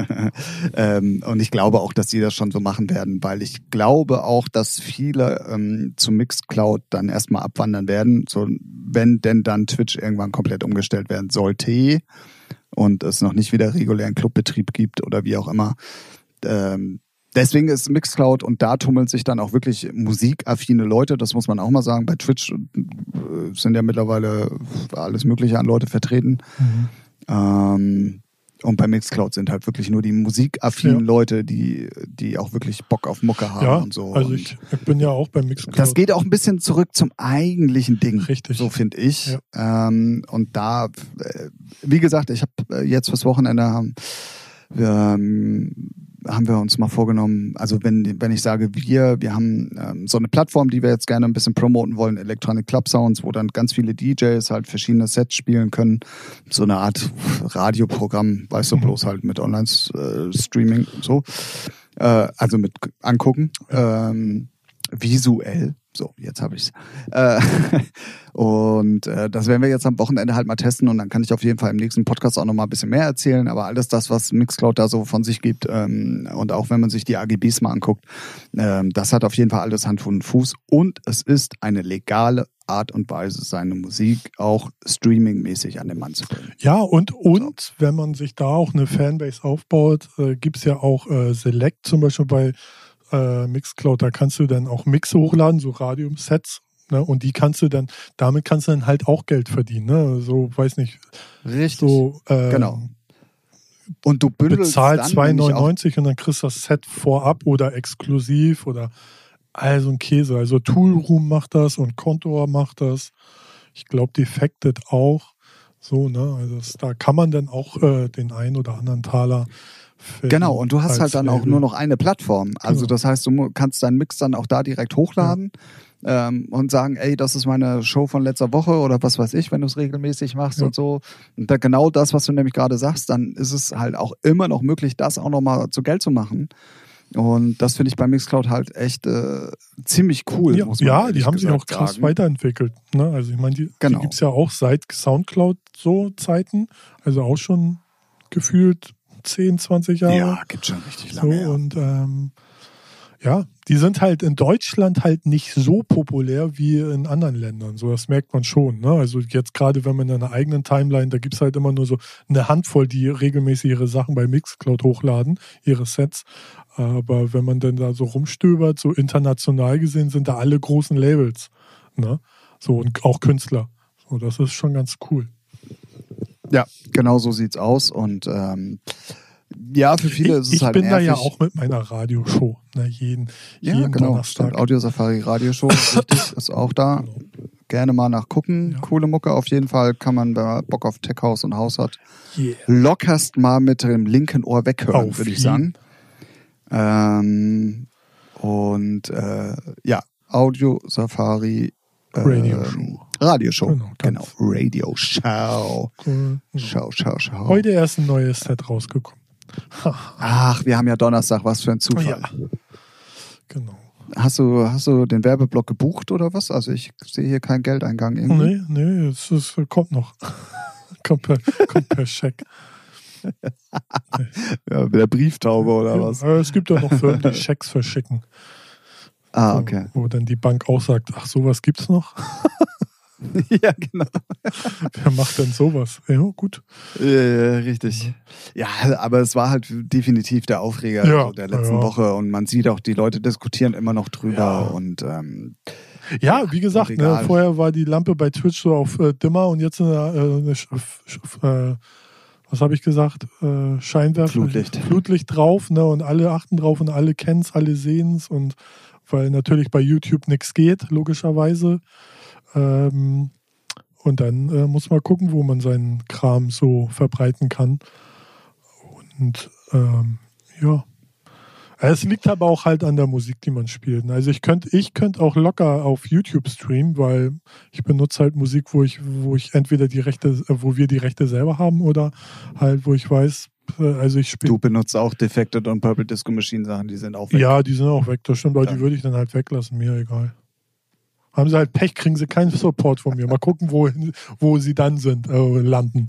ähm, und ich glaube auch, dass die das schon so machen werden, weil ich glaube auch, dass viele ähm, zu Mixcloud dann erstmal abwandern werden, so wenn denn dann Twitch irgendwann komplett umgestellt werden sollte und es noch nicht wieder regulären Clubbetrieb gibt oder wie auch immer. Ähm, Deswegen ist Mixcloud und da tummeln sich dann auch wirklich musikaffine Leute, das muss man auch mal sagen. Bei Twitch äh, sind ja mittlerweile alles Mögliche an Leute vertreten. Mhm. Ähm, und bei Mixcloud sind halt wirklich nur die musikaffinen Ja. Leute, die, die auch wirklich Bock auf Mucke haben Ja, und so. also ich, ich bin ja auch beim Mixcloud. das geht auch ein bisschen zurück zum eigentlichen Ding. Richtig. So finde ich. Ähm, und da, äh, wie gesagt, ich habe äh, jetzt fürs Wochenende haben, wir, ähm, haben wir uns mal vorgenommen, also wenn, wenn ich sage wir, wir haben ähm, so eine Plattform, die wir jetzt gerne ein bisschen promoten wollen, Electronic Club Sounds, wo dann ganz viele DJs halt verschiedene Sets spielen können. So eine Art Radioprogramm, weißt du, Mhm. bloß halt mit Online-Streaming und so. Äh, also mit angucken. Ähm, visuell. So, jetzt habe ich's. Äh, und äh, das werden wir jetzt am Wochenende halt mal testen und dann kann ich auf jeden Fall im nächsten Podcast auch noch mal ein bisschen mehr erzählen. Aber alles das, was Mixcloud da so von sich gibt ähm, und auch wenn man sich die AGBs mal anguckt, ähm, das hat auf jeden Fall alles Hand und Fuß und es ist eine legale Art und Weise, seine Musik auch streamingmäßig an den Mann zu bringen. Ja, und, und wenn man sich da auch eine Fanbase aufbaut, äh, gibt es ja auch äh, Select zum Beispiel bei äh, Mixcloud. Da kannst du dann auch Mixe hochladen, so Radium-Sets. Ne? Und die kannst du dann, damit kannst du dann halt auch Geld verdienen. Ne? So, weiß nicht, Richtig. so äh, Genau. Und du bündelst bezahl dann nämlich auch 2,99 und dann kriegst du das Set vorab oder exklusiv oder also ein Käse. Also Toolroom macht das und Contour macht das. Ich glaube, Defected auch. So, ne? Also das, da kann man dann auch äh, den einen oder anderen Taler Genau, und du hast halt dann auch Label. nur noch eine Plattform. Also Genau. das heißt, du kannst deinen Mix dann auch da direkt hochladen ähm, und sagen, ey, das ist meine Show von letzter Woche oder was weiß ich, wenn du es regelmäßig machst Ja. und so. Und da genau das, was du nämlich gerade sagst, dann ist es halt auch immer noch möglich, das auch nochmal zu Geld zu machen. Und das finde ich bei Mixcloud halt echt äh, ziemlich cool. Ja, ja die haben sich auch krass sagen. weiterentwickelt. Ne? Also ich meine, die, Genau. die gibt es ja auch seit Soundcloud so Zeiten, also auch schon gefühlt 10, 20 Jahre. Ja, gibt schon richtig So, lange. ja. und ähm, ja, die sind halt in Deutschland halt nicht so populär wie in anderen Ländern. So, das merkt man schon. Ne? Also jetzt gerade, wenn man in einer eigenen Timeline, da gibt es halt immer nur so eine Handvoll, die regelmäßig ihre Sachen bei Mixcloud hochladen, ihre Sets. Aber wenn man dann da so rumstöbert, so international gesehen, sind da alle großen Labels. Ne? So, und auch Künstler. So, das ist schon ganz cool. Ja, genau so sieht's aus. Und ähm, ja, für viele ist es ich halt bin da nervig. ja auch mit meiner Radioshow. Ne? Jeden, Ja, jeden genau. Donnerstag. Audio Safari Radioshow, richtig, ist auch da. Genau. Gerne mal nachgucken. Ja. Coole Mucke auf jeden Fall. Kann man, wenn man Bock auf Tech House und Haus hat, Yeah. lockerst mal mit dem linken Ohr weghören, würde ich sagen. Ähm, und äh, ja, Audio Safari äh, Radioshow. Radioshow. Genau, Genau. Radio Show. Cool. Schau, schau, schau. Heute erst ein neues Set rausgekommen. Ach, wir haben ja Donnerstag, was für ein Zufall. Ja. Genau. Hast du, hast du den Werbeblock gebucht oder was? Also ich sehe hier keinen Geldeingang irgendwie. Nee, nee, es, es kommt noch. kommt, per, kommt per Scheck. Ja, mit der Brieftaube oder Ja, was? Es gibt ja noch Firmen, die Schecks verschicken. Ah, okay. Wo dann die Bank auch sagt, ach, sowas gibt's noch? ja, genau. Wer macht denn sowas? Ja, gut. Ja, ja, richtig. Ja, aber es war halt definitiv der Aufreger Ja, der letzten ja. Woche und man sieht auch, die Leute diskutieren immer noch drüber Ja. und ähm, Ja, wie gesagt, ne, vorher war die Lampe bei Twitch so auf äh, dimmer und jetzt eine, äh, eine Sch äh, was habe ich gesagt? Äh, Scheinwerfer. Flutlicht. Flutlicht drauf, ne? Und alle achten drauf und alle kennen es, alle sehen es und weil natürlich bei YouTube nichts geht, logischerweise. Ähm, und dann äh, muss man gucken, wo man seinen Kram so verbreiten kann. Und ähm, ja. Es liegt aber auch halt an der Musik, die man spielt. Also ich könnte ich könnte auch locker auf YouTube streamen, weil ich benutze halt Musik, wo ich, wo ich entweder die Rechte, äh, wo wir die Rechte selber haben oder halt, wo ich weiß, äh, also ich spiele. du benutzt auch Defected und Purple Disco Machine Sachen, die sind auch weg. Ja, die sind auch weg, das stimmt, aber Ja. die würde ich dann halt weglassen, mir egal. Haben sie halt Pech, kriegen sie keinen Support von mir. Mal gucken, wo, wo sie dann sind, äh, landen.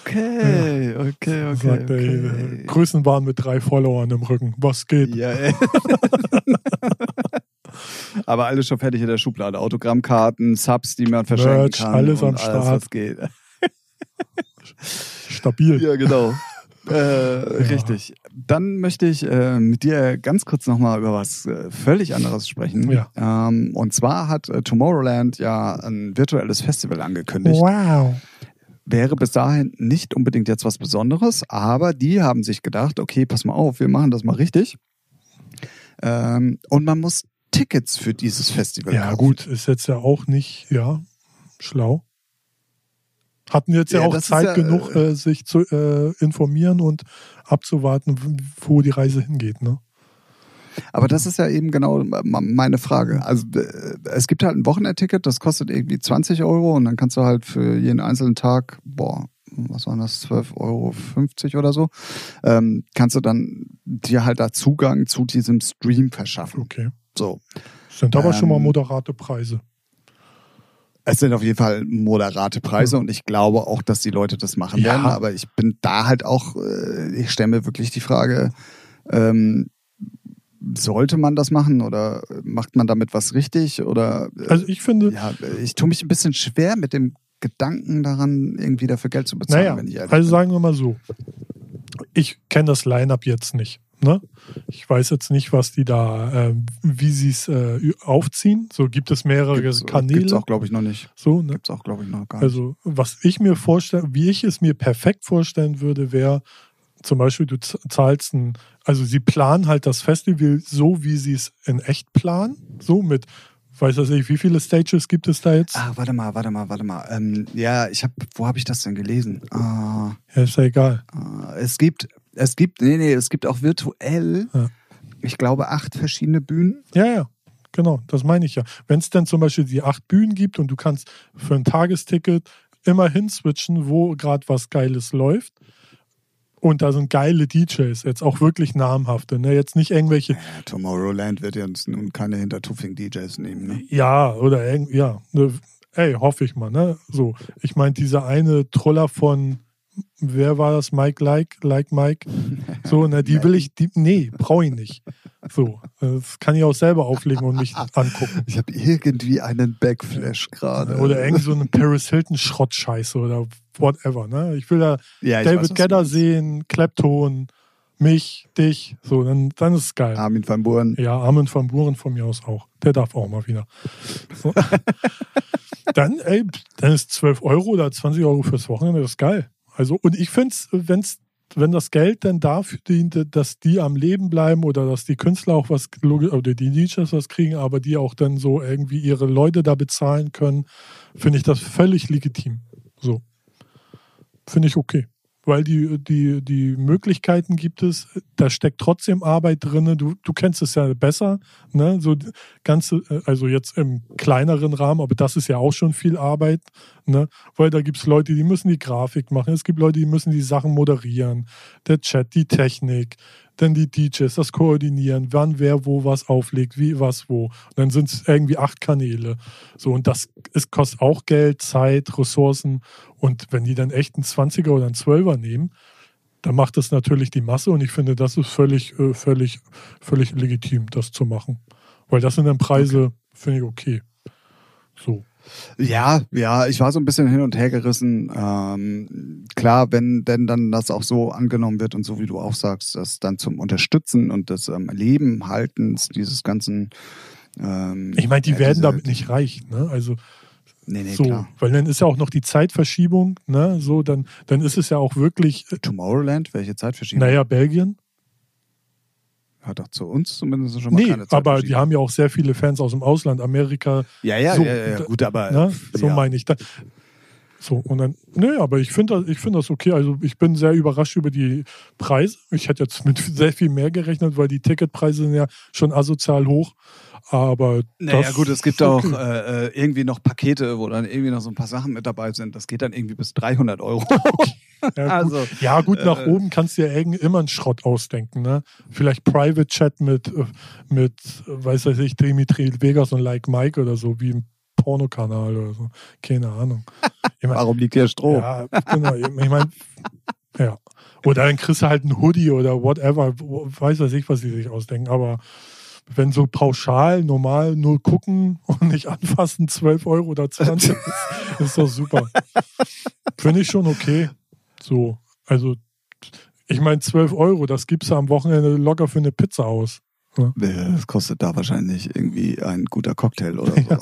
Okay, okay, okay. Sagt er, äh, okay. Größenwahn mit drei Followern im Rücken. Was geht? Ja, ey. Aber alles schon fertig in der Schublade. Autogrammkarten, Subs, die man verschenken Merch, kann. alles am Start. was geht. Stabil. Ja, genau. Äh, Richtig. Dann möchte ich äh, mit dir ganz kurz nochmal über was äh, völlig anderes sprechen. Ja. Ähm, und zwar hat äh, Tomorrowland ja ein virtuelles Festival angekündigt. Wow. Wäre bis dahin nicht unbedingt jetzt was Besonderes, aber die haben sich gedacht, okay, pass mal auf, wir machen das mal richtig. Ähm, und man muss Tickets für dieses Festival Ja, kaufen. gut, ist jetzt ja auch nicht, ja, schlau. Hatten jetzt ja, Ja, auch Zeit ja, genug, äh, sich zu äh, informieren und abzuwarten, wo die Reise hingeht, ne? Aber das ist ja eben genau meine Frage. Also äh, es gibt halt ein Wochenendticket, das kostet irgendwie 20 Euro und dann kannst du halt für jeden einzelnen Tag, boah, was waren das, 12,50 Euro oder so, ähm, kannst du dann dir halt da Zugang zu diesem Stream verschaffen. Okay. So. Sind aber schon mal Ähm, moderate Preise. Es sind auf jeden Fall moderate Preise und ich glaube auch, dass die Leute das machen Ja. werden. Aber ich bin da halt auch, äh, ich stelle mir wirklich die Frage, ähm, sollte man das machen oder macht man damit was richtig? Oder äh, Also ich finde, ja, ich tue mich ein bisschen schwer mit dem Gedanken daran, irgendwie dafür Geld zu bezahlen, naja, wenn ich ehrlich also bin. sagen wir mal so, ich kenne das Line-Up jetzt nicht. Ne? Ich weiß jetzt nicht, was die da, äh, wie sie es äh, aufziehen. So gibt es mehrere Gibt's, Kanäle. Gibt's auch, glaube ich, noch nicht. so, ne? Gibt's auch, glaube ich, noch gar nicht. Also, was ich mir vorstelle, wie ich es mir perfekt vorstellen würde, wäre zum Beispiel, du zahlst ein, also sie planen halt das Festival so, wie sie es in echt planen, so mit, weiß das nicht, wie viele Stages gibt es da jetzt? Ah, warte mal, warte mal, warte mal. Ähm, ja, ich habe, wo habe ich das denn gelesen? Ah, Ja, ist ja egal. Ah, Es gibt, es gibt, nee, nee, es gibt auch virtuell, Ja. ich glaube, acht verschiedene Bühnen. Ja, ja, genau, das meine ich ja. Wenn es dann zum Beispiel die acht Bühnen gibt und du kannst für ein Tagesticket immer hinswitchen, wo gerade was Geiles läuft. Und da sind geile DJs, jetzt auch wirklich namhafte, ne? Jetzt nicht irgendwelche Ja, Tomorrowland wird ja uns nun keine Hintertuffing-DJs nehmen, ne? Ja, oder irgend, ja. Ne, ey, hoffe ich mal, ne? So, ich meine, dieser eine Troller von, wer war das? Mike Like, Like Mike. So, ne, die will ich, die, nee, brauche ich nicht. So, das kann ich auch selber auflegen und mich angucken. Ich habe irgendwie einen Backflash gerade. Oder irgend so eine Paris Hilton Schrottscheiße oder whatever, ne? Ich will da ja, ich David Gedder sehen, Klepton, mich, dich, so, dann, dann ist es geil. Armin van Buuren. Ja, Armin van Buren von mir aus auch. Der darf auch mal wieder. So. dann, ey, dann ist 12 Euro oder 20 Euro fürs Wochenende, das ist geil. Also, und ich finde es, wenn's, wenn das Geld dann dafür dient, dass die am Leben bleiben oder dass die Künstler auch was, oder die DJs was kriegen, aber die auch dann so irgendwie ihre Leute da bezahlen können, finde ich das völlig legitim. So. Finde ich okay. weil die, die, die Möglichkeiten gibt es, da steckt trotzdem Arbeit drin. Du, du kennst es ja besser, ne? So ganze, also jetzt im kleineren Rahmen, aber das ist ja auch schon viel Arbeit, ne? Weil da gibt es Leute, die müssen die Grafik machen, es gibt Leute, die müssen die Sachen moderieren, der Chat, die Technik, dann die DJs, das Koordinieren, wann wer wo was auflegt, wie was wo. Und dann sind es irgendwie acht Kanäle. So, und das es kostet auch Geld, Zeit, Ressourcen. Und wenn die dann echt einen 20er oder einen 12er nehmen, dann macht das natürlich die Masse und ich finde, das ist völlig, äh, völlig, völlig legitim, das zu machen. Weil das sind dann Preise, okay. finde ich okay. So. Ja, ja, ich war so ein bisschen hin und her gerissen. Ähm, klar, wenn denn dann das auch so angenommen wird und so wie du auch sagst, das dann zum Unterstützen und des ähm, Leben haltens dieses ganzen. Ähm, ich meine, die ja, werden damit nicht reich, ne? Also Nee, nee, so, klar. weil dann ist ja auch noch die Zeitverschiebung, ne? So, dann, dann ist es ja auch wirklich. Äh, Tomorrowland, welche Zeitverschiebung? Naja, Belgien. Hat doch zu uns zumindest schon mal nee, keine Zeit aber die haben ja auch sehr viele Fans aus dem Ausland, Amerika. Ja, ja, so, ja, ja, gut, aber. Ne? So ja. meine ich. Da, so, und dann, nee, aber ich finde das, find das okay. Also ich bin sehr überrascht über die Preise. Ich hätte jetzt mit sehr viel mehr gerechnet, weil die Ticketpreise sind ja schon asozial hoch. Aber naja, gut, es gibt auch äh, äh, irgendwie noch Pakete, wo dann irgendwie noch so ein paar Sachen mit dabei sind. Das geht dann irgendwie bis 300 Euro. ja, also, gut. ja, gut, nach äh, oben kannst du ja immer einen Schrott ausdenken. Ne? Vielleicht Private Chat mit, äh, mit, weiß ich, Dimitri Vegas und Like Mike oder so, wie im Pornokanal oder so. Keine Ahnung. Ich mein, Warum liegt hier Strom? Ja, genau. Ich meine, ja. Oder dann kriegst du halt ein Hoodie oder whatever. Weiß ich, was sie sich ausdenken. Aber wenn so pauschal, normal nur gucken und nicht anfassen, 12 Euro oder 20, ist, ist doch super. Finde ich schon okay. So, also ich meine 12 Euro, das gibst du am Wochenende locker für eine Pizza aus. Ja. Das kostet da wahrscheinlich irgendwie ein guter Cocktail oder so. Ja.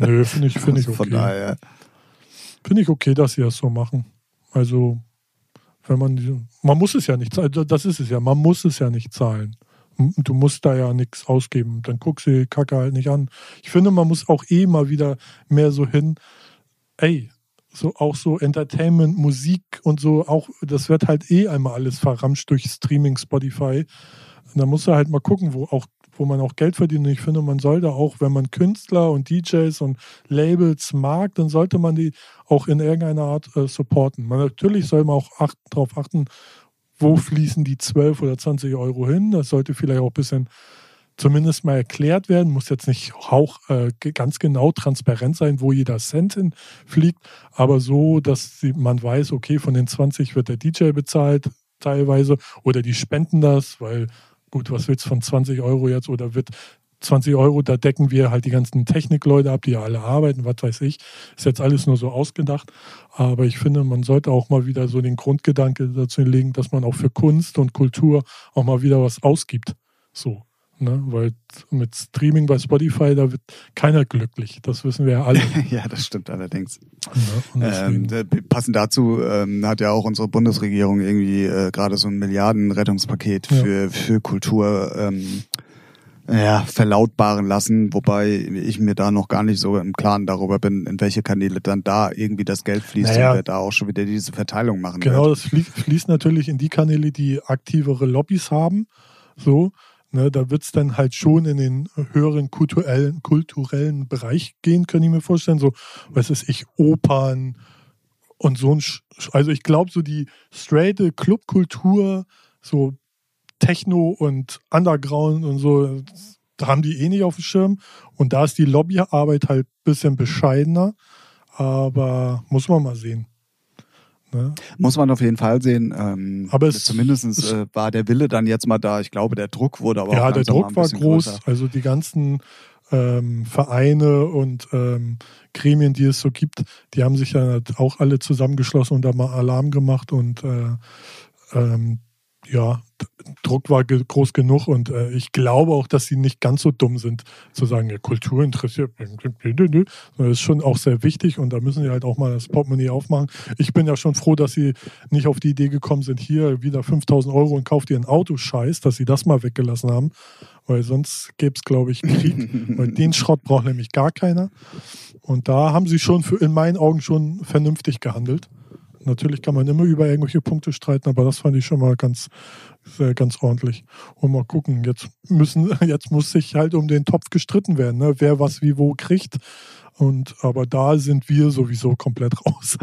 Nö, finde ich, find ich also okay. Von daher. Finde ich okay, dass sie das so machen. Also, wenn man, man muss es ja nicht zahlen, das ist es ja, man muss es ja nicht zahlen du musst da ja nichts ausgeben. Dann guck sie Kacke halt nicht an. Ich finde, man muss auch eh mal wieder mehr so hin, ey, so auch so Entertainment, Musik und so, auch das wird halt eh einmal alles verramscht durch Streaming, Spotify. Und da muss er halt mal gucken, wo auch wo man auch Geld verdient. Und ich finde, man sollte auch, wenn man Künstler und DJs und Labels mag, dann sollte man die auch in irgendeiner Art äh, supporten. Man, natürlich soll man auch acht, darauf achten, wo fließen die 12 oder 20 Euro hin. Das sollte vielleicht auch ein bisschen zumindest mal erklärt werden. Muss jetzt nicht auch äh, ganz genau transparent sein, wo jeder Cent hin fliegt, aber so, dass man weiß, okay, von den 20 wird der DJ bezahlt teilweise oder die spenden das, weil gut, was willst du von 20 Euro jetzt oder wird 20 Euro, da decken wir halt die ganzen Technikleute ab, die ja alle arbeiten, was weiß ich. Ist jetzt alles nur so ausgedacht. Aber ich finde, man sollte auch mal wieder so den Grundgedanke dazu legen, dass man auch für Kunst und Kultur auch mal wieder was ausgibt. So. Ne? Weil mit Streaming bei Spotify, da wird keiner glücklich. Das wissen wir ja alle. ja, das stimmt allerdings. Ja, ähm, passend dazu ähm, hat ja auch unsere Bundesregierung irgendwie äh, gerade so ein Milliardenrettungspaket ja. für, für Kultur ähm, ja, verlautbaren lassen, wobei ich mir da noch gar nicht so im Klaren darüber bin, in welche Kanäle dann da irgendwie das Geld fließt naja, und wer da auch schon wieder diese Verteilung machen Genau, wird. das fließt, fließt natürlich in die Kanäle, die aktivere Lobbys haben. So, ne, da wird's dann halt schon in den höheren kulturellen, kulturellen Bereich gehen, kann ich mir vorstellen. So, was ist ich, Opern und so ein, also ich glaube, so die straighte Clubkultur, so Techno und Underground und so, da haben die eh nicht auf dem Schirm. Und da ist die Lobbyarbeit halt ein bisschen bescheidener. Aber muss man mal sehen. Ne? Muss man auf jeden Fall sehen. Ähm, aber es, zumindest es, äh, war der Wille dann jetzt mal da. Ich glaube, der Druck wurde aber ja, auch der Druck war groß. Größer. Also die ganzen ähm, Vereine und ähm, Gremien, die es so gibt, die haben sich ja auch alle zusammengeschlossen und da mal Alarm gemacht und äh, ähm, ja, Druck war groß genug und äh, ich glaube auch, dass sie nicht ganz so dumm sind, zu sagen, ja, Kultur interessiert. Das ist schon auch sehr wichtig und da müssen sie halt auch mal das Portemonnaie aufmachen. Ich bin ja schon froh, dass sie nicht auf die Idee gekommen sind, hier wieder 5000 Euro und kauft ihr ein Auto, scheiß, dass sie das mal weggelassen haben, weil sonst gäbe es, glaube ich, Krieg. weil den Schrott braucht nämlich gar keiner. Und da haben sie schon für, in meinen Augen schon vernünftig gehandelt. Natürlich kann man immer über irgendwelche Punkte streiten, aber das fand ich schon mal ganz, sehr, ganz ordentlich. Und mal gucken, jetzt müssen, jetzt muss sich halt um den Topf gestritten werden, ne? wer was wie wo kriegt. Und aber da sind wir sowieso komplett raus.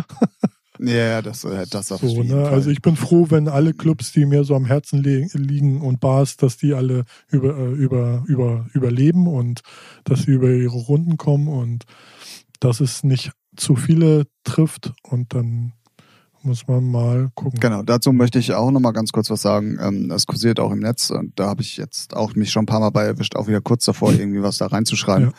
Ja, das, äh, das auf so, jeden ne? Fall. Also ich bin froh, wenn alle Clubs, die mir so am Herzen li liegen und Bars, dass die alle über, äh, über, über, überleben und dass sie über ihre Runden kommen und dass es nicht zu viele trifft und dann muss man mal gucken. Genau, dazu möchte ich auch nochmal ganz kurz was sagen. Ähm, Das kursiert auch im Netz und da habe ich jetzt auch mich schon ein paar Mal bei erwischt, auch wieder kurz davor, irgendwie was da reinzuschreiben.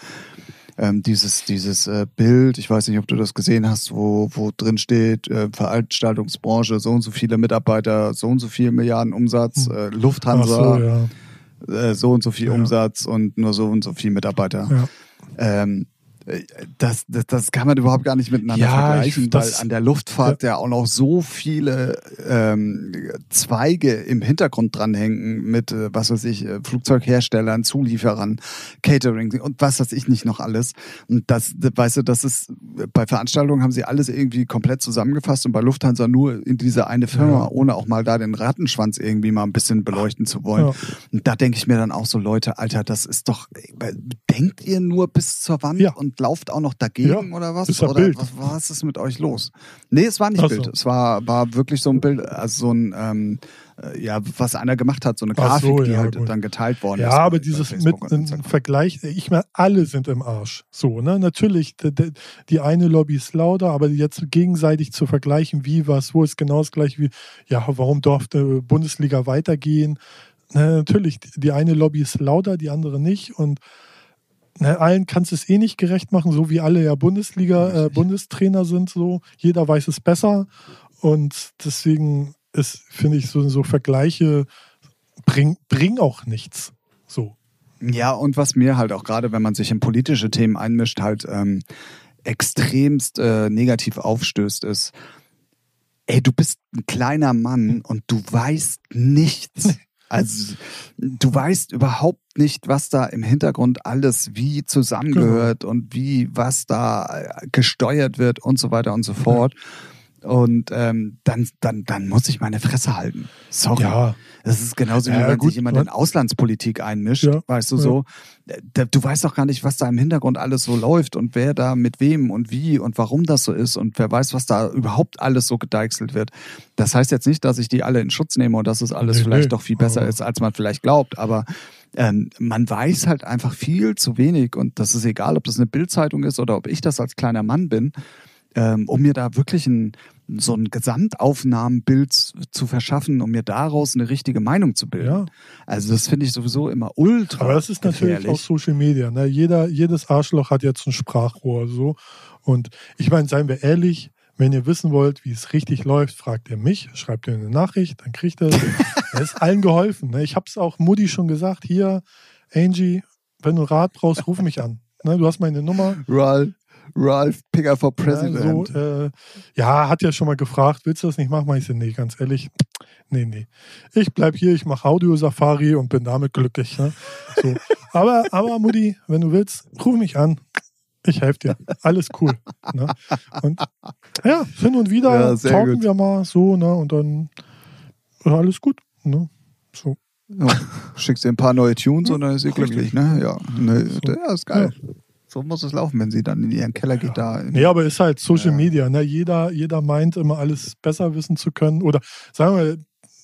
Ähm, dieses dieses äh, Bild, ich weiß nicht, ob du das gesehen hast, wo, wo drin steht, äh, Veranstaltungsbranche, so und so viele Mitarbeiter, so und so viel Milliarden Umsatz, Hm. äh, Lufthansa, so, ja. äh, so und so viel Ja. Umsatz und nur so und so viel Mitarbeiter. ja. Ähm, äh, das, das, das kann man überhaupt gar nicht miteinander Ja, vergleichen, ich- weil an der Luftfahrt ja. auch noch so viele ähm, Zweige im Hintergrund dranhängen mit, äh, was weiß ich, äh, Flugzeugherstellern, Zulieferern, Catering und was weiß ich nicht noch alles. Und das, weißt du, das ist, bei Veranstaltungen haben sie alles irgendwie komplett zusammengefasst und bei Lufthansa nur in diese eine Firma, Ja. ohne auch mal da den Rattenschwanz irgendwie mal ein bisschen beleuchten zu wollen. Ja. Und da denke ich mir dann auch so, Leute, Alter, das ist doch, denkt ihr nur bis zur Wand Ja. Und lauft auch noch dagegen Ja, oder was? ist ja oder Bild. was, was ist mit euch los? Nee, es war nicht Ach so. Bild. Es war, war wirklich so ein Bild, also so ein, ähm, äh, ja, was einer gemacht hat, so eine Grafik, so, die ja, halt gut. dann geteilt worden Ja, ist. aber bei dieses mit einem. Vergleich, ich meine, alle sind im Arsch. So, ne? Natürlich, d- d- die eine Lobby ist lauter, aber jetzt gegenseitig zu vergleichen, wie was, wo ist genau das gleiche wie, ja, warum durfte Bundesliga weitergehen? Ne, natürlich, die eine Lobby ist lauter, die andere nicht und ne, allen kannst du es eh nicht gerecht machen, so wie alle ja Bundesliga, äh. Bundestrainer sind, so. Jeder weiß es besser und deswegen ist, finde ich, so, so Vergleiche bringen bring auch nichts. So. Ja, und was mir halt auch gerade, wenn man sich in politische Themen einmischt, halt ähm, extremst äh, negativ aufstößt, ist, ey, du bist ein kleiner Mann und du weißt nichts. Also du weißt überhaupt nicht, was da im Hintergrund alles wie zusammengehört und wie was da äh, gesteuert wird und so weiter und so fort. Und ähm, dann, dann, dann muss ich meine Fresse halten. Sorry. Ja, Das ist genauso wie Ja, wenn gut, sich jemand man- in Auslandspolitik einmischt, Ja, weißt du ja. so. Du weißt doch gar nicht, was da im Hintergrund alles so läuft und wer da mit wem und wie und warum das so ist und wer weiß, was da überhaupt alles so gedeichselt wird. Das heißt jetzt nicht, dass ich die alle in Schutz nehme und dass es alles Nee, vielleicht nee, doch viel besser aber- ist, als man vielleicht glaubt, aber ähm, man weiß halt einfach viel zu wenig und das ist egal, ob das eine Bildzeitung ist oder ob ich das als kleiner Mann bin, ähm, um mir da wirklich ein, so ein Gesamtaufnahmenbild zu verschaffen, um mir daraus eine richtige Meinung zu bilden. ja. Also das finde ich sowieso immer ultra. Aber das ist natürlich gefährlich. auch Social Media. Ne? Jeder, jedes Arschloch hat jetzt ein Sprachrohr. So. Und ich meine, seien wir ehrlich, wenn ihr wissen wollt, wie es richtig läuft, fragt ihr mich, schreibt ihr eine Nachricht, dann kriegt ihr es. Ist allen geholfen. Ne? Ich habe es auch Mutti schon gesagt. Hier, Angie, wenn du Rat brauchst, ruf mich an. Ne? Du hast meine Nummer. Ralph, Ralph Picker for Ja, President. so, äh, ja, hat ja schon mal gefragt, willst du das nicht machen? Mach ich so, nee, ganz ehrlich, nee, nee. Ich bleib hier, ich mache Audio-Safari und bin damit glücklich. Ne? So. Aber, aber Mutti, wenn du willst, ruf mich an. Ich helfe dir. Alles cool. Ne? Und ja, hin und wieder Ja, talken gut. wir mal so, ne? Und dann ja, alles gut. Ne? So. Ja, schickst dir ein paar neue Tunes und dann ist sie glücklich, ne? Ja, ne, So. ja ist geil. So muss es laufen, wenn sie dann in ihren Keller geht da. in- Nee, aber ist halt Social Ja. Media. Ne? Jeder, jeder meint immer alles besser wissen zu können. Oder sagen wir,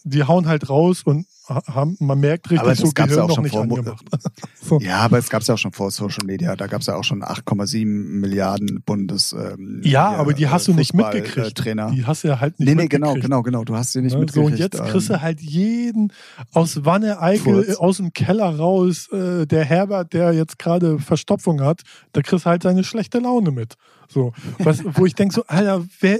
die hauen halt raus und ha- haben, man merkt richtig, Aber das so gab's ja auch noch schon nicht vor- angemacht. so. Ja, aber es gab es ja auch schon vor Social Media. Da gab es ja auch schon 8,7 Milliarden Bundes. Ähm, Ja, hier, aber die hast äh, du nicht Fußball, mitgekriegt. Äh, Trainer. Die hast du ja halt nicht Nee, nee, mitgekriegt. genau, genau, genau. Du hast sie nicht Ne? So, mitgekriegt. und jetzt kriegst ähm, du halt jeden aus Wanne-Eickel Furz. aus dem Keller raus, äh, der Herbert, der jetzt gerade Verstopfung hat, da kriegst du halt seine schlechte Laune mit. So, was, wo ich denke so, Alter, wer,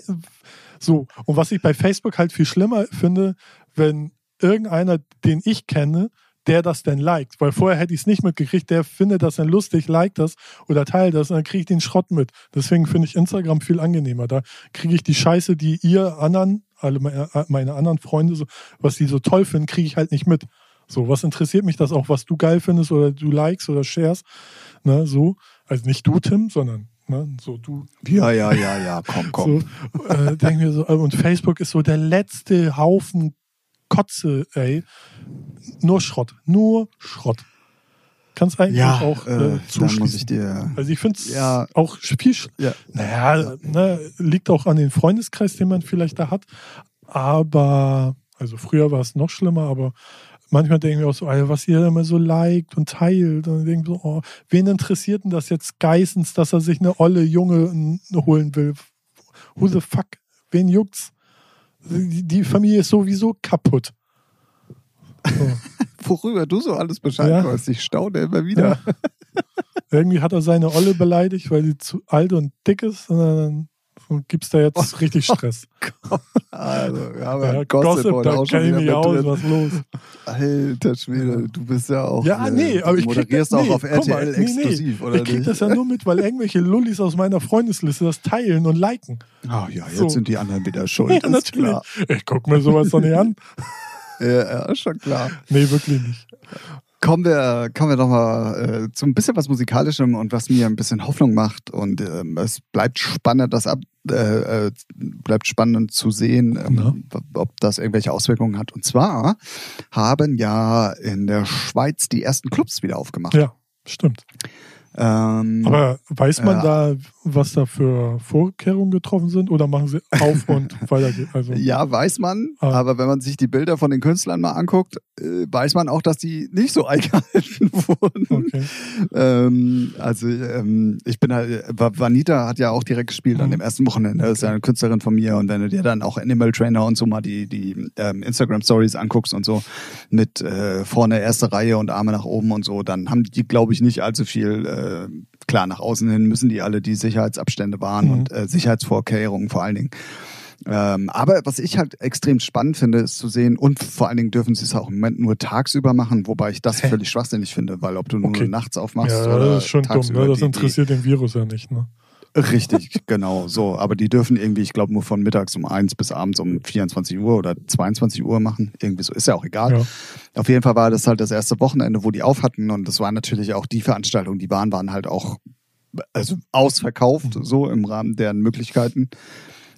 so. Und was ich bei Facebook halt viel schlimmer finde, wenn irgendeiner, den ich kenne, der das denn liked. Weil vorher hätte ich es nicht mitgekriegt, der findet das dann lustig, liked das oder teilt das und dann kriege ich den Schrott mit. Deswegen finde ich Instagram viel angenehmer. Da kriege ich die Scheiße, die ihr anderen, alle meine, meine anderen Freunde, so, was die so toll finden, kriege ich halt nicht mit. So, was interessiert mich das auch, was du geil findest oder du likest oder shares? Ne, so. Also nicht du, Tim, sondern Ne? So du. Ja, ja, ja, ja, komm, komm. So, äh, denk mir so, und Facebook ist so der letzte Haufen Kotze, ey. Nur Schrott. Nur Schrott. Kannst eigentlich ja, auch äh, äh, zuschließen. muss ich dir. Also ich finde es Ja. auch viel, Ja. naja, ne, liegt auch an den Freundeskreis, den man vielleicht da hat. Aber, also früher war es noch schlimmer, aber manchmal denke ich mir auch so, was ihr immer so liked und teilt. Und ich denke so, oh, wen interessiert denn das jetzt Geissens, dass er sich eine olle Junge holen will? Who the fuck? Wen juckt's? Die, Familie ist sowieso kaputt. So. Worüber du so alles Bescheid Ja. weißt, ich staune immer wieder. Irgendwie hat er seine Olle beleidigt, weil sie zu alt und dick ist. Und dann gibt es da jetzt richtig Stress. Also, wir haben Ja, ja, Gossip, heute da kenne ich mich aus, drin. was los? Alter Schwede, du bist ja auch. Ja, nee, aber ich moderierst das, auch nee, auf RTL mal, nee, nee. exklusiv, oder Ich krieg nicht? das ja nur mit, weil irgendwelche Lullis aus meiner Freundesliste das teilen und liken. Ah ja, jetzt So. sind die anderen wieder schuld. Ja, natürlich. Klar. Ich guck mir sowas doch nicht an. Ja, ja, schon klar. Nee, wirklich nicht. Kommen wir, kommen wir doch mal äh, zu ein bisschen was Musikalischem und was mir ein bisschen Hoffnung macht. Und ähm, es bleibt spannend, das ab, äh, äh, bleibt spannend zu sehen, ähm, ob das irgendwelche Auswirkungen hat. Und zwar haben ja in der Schweiz die ersten Clubs wieder aufgemacht. Ja, stimmt. Ähm, Aber weiß man Ja. da, was da für Vorkehrungen getroffen sind oder machen sie auf und weiter geht? Also, Ja, weiß man, Ah. aber wenn man sich die Bilder von den Künstlern mal anguckt, äh, weiß man auch, dass die nicht so eingehalten wurden. okay. Ähm, also ähm, ich bin halt, Va- Vanita hat ja auch direkt gespielt an Mhm. dem ersten Wochenende, das ist ja eine Künstlerin von mir und wenn du dir dann auch Animal Trainer und so mal die, die ähm, Instagram Stories anguckst und so mit äh, vorne erste Reihe und Arme nach oben und so, dann haben die, glaube ich, nicht allzu viel, äh, klar, nach außen hin müssen die alle die Sicherheitsabstände wahren Mhm. und äh, Sicherheitsvorkehrungen vor allen Dingen. Ähm, aber was ich halt extrem spannend finde, ist zu sehen, und vor allen Dingen dürfen sie es auch im Moment nur tagsüber machen, wobei ich das Hä? völlig schwachsinnig finde, weil ob du nur Okay. nachts aufmachst Ja, oder das ist schon dumm. Ne? Das die- interessiert den Virus ja nicht. Ne? Richtig, genau, so. Aber die dürfen irgendwie, ich glaube, nur von mittags um eins bis abends um 24 Uhr oder 22 Uhr machen. Irgendwie so, ist ja auch egal. Ja. Auf jeden Fall war das halt das erste Wochenende, wo die auf hatten und das war natürlich auch die Veranstaltungen, die waren, waren halt auch also ausverkauft, Mhm. so im Rahmen deren Möglichkeiten.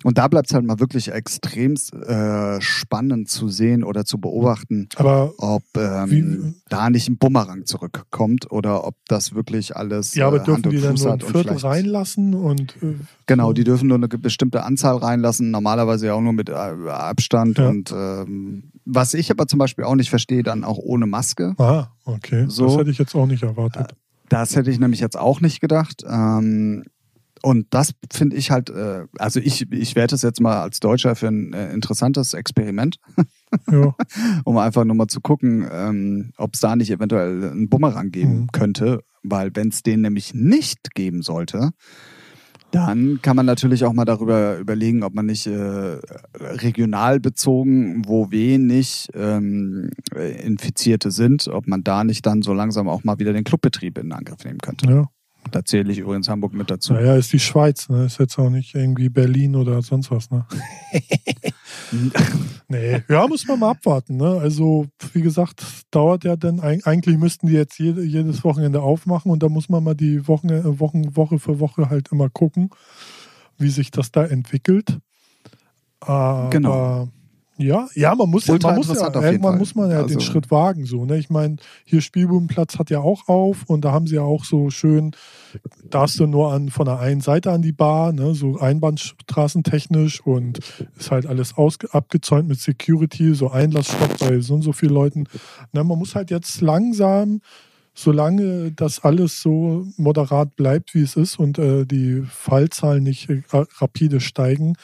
Und da bleibt es halt mal wirklich extremst äh, spannend zu sehen oder zu beobachten, Aber ob ähm, Wie- da nicht ein Bumerang zurückkommt oder ob das wirklich alles ja, aber äh, dürfen die dann nur ein Viertel reinlassen und äh, Genau, die dürfen nur eine bestimmte Anzahl reinlassen, normalerweise ja auch nur mit äh, Abstand. Ja. Und ähm, was ich aber zum Beispiel auch nicht verstehe, dann auch ohne Maske. Ah, okay. So. Das hätte ich jetzt auch nicht erwartet. Das hätte ich nämlich jetzt auch nicht gedacht. Ähm, und das finde ich halt, äh, also ich, ich werte es jetzt mal als Deutscher für ein äh, interessantes Experiment, Ja. um einfach nur mal zu gucken, ähm, ob es da nicht eventuell einen Bumerang geben Mhm. könnte. Weil wenn es den nämlich nicht geben sollte, dann kann man natürlich auch mal darüber überlegen, ob man nicht äh, regional bezogen, wo wenig ähm, äh, Infizierte sind, ob man da nicht dann so langsam auch mal wieder den Clubbetrieb in Angriff nehmen könnte. ja. Da zähle ich übrigens Hamburg mit dazu. Naja, ist die Schweiz, ne? Ist jetzt auch nicht irgendwie Berlin oder sonst was, ne? nee, ja, muss man mal abwarten, ne? Also, wie gesagt, dauert ja dann, eig- eigentlich müssten die jetzt jede, jedes Wochenende aufmachen und da muss man mal die Wochen, äh, Wochen, Woche für Woche halt immer gucken, wie sich das da entwickelt. Aber, Genau. Ja, ja, man muss, Ultra man muss ja, irgendwann Fall. muss man ja den Also- Schritt wagen, so, ne? Ich meine, hier Spielbubenplatz hat ja auch auf und da haben sie ja auch so schön, darfst du nur an, von der einen Seite an die Bar, ne? So einbahnstraßentechnisch und ist halt alles ausge, abgezäunt mit Security, so Einlassstopp bei so und so vielen Leuten. Ne? Man muss halt jetzt langsam solange das alles so moderat bleibt, wie es ist und äh, die Fallzahlen nicht äh, rapide steigen,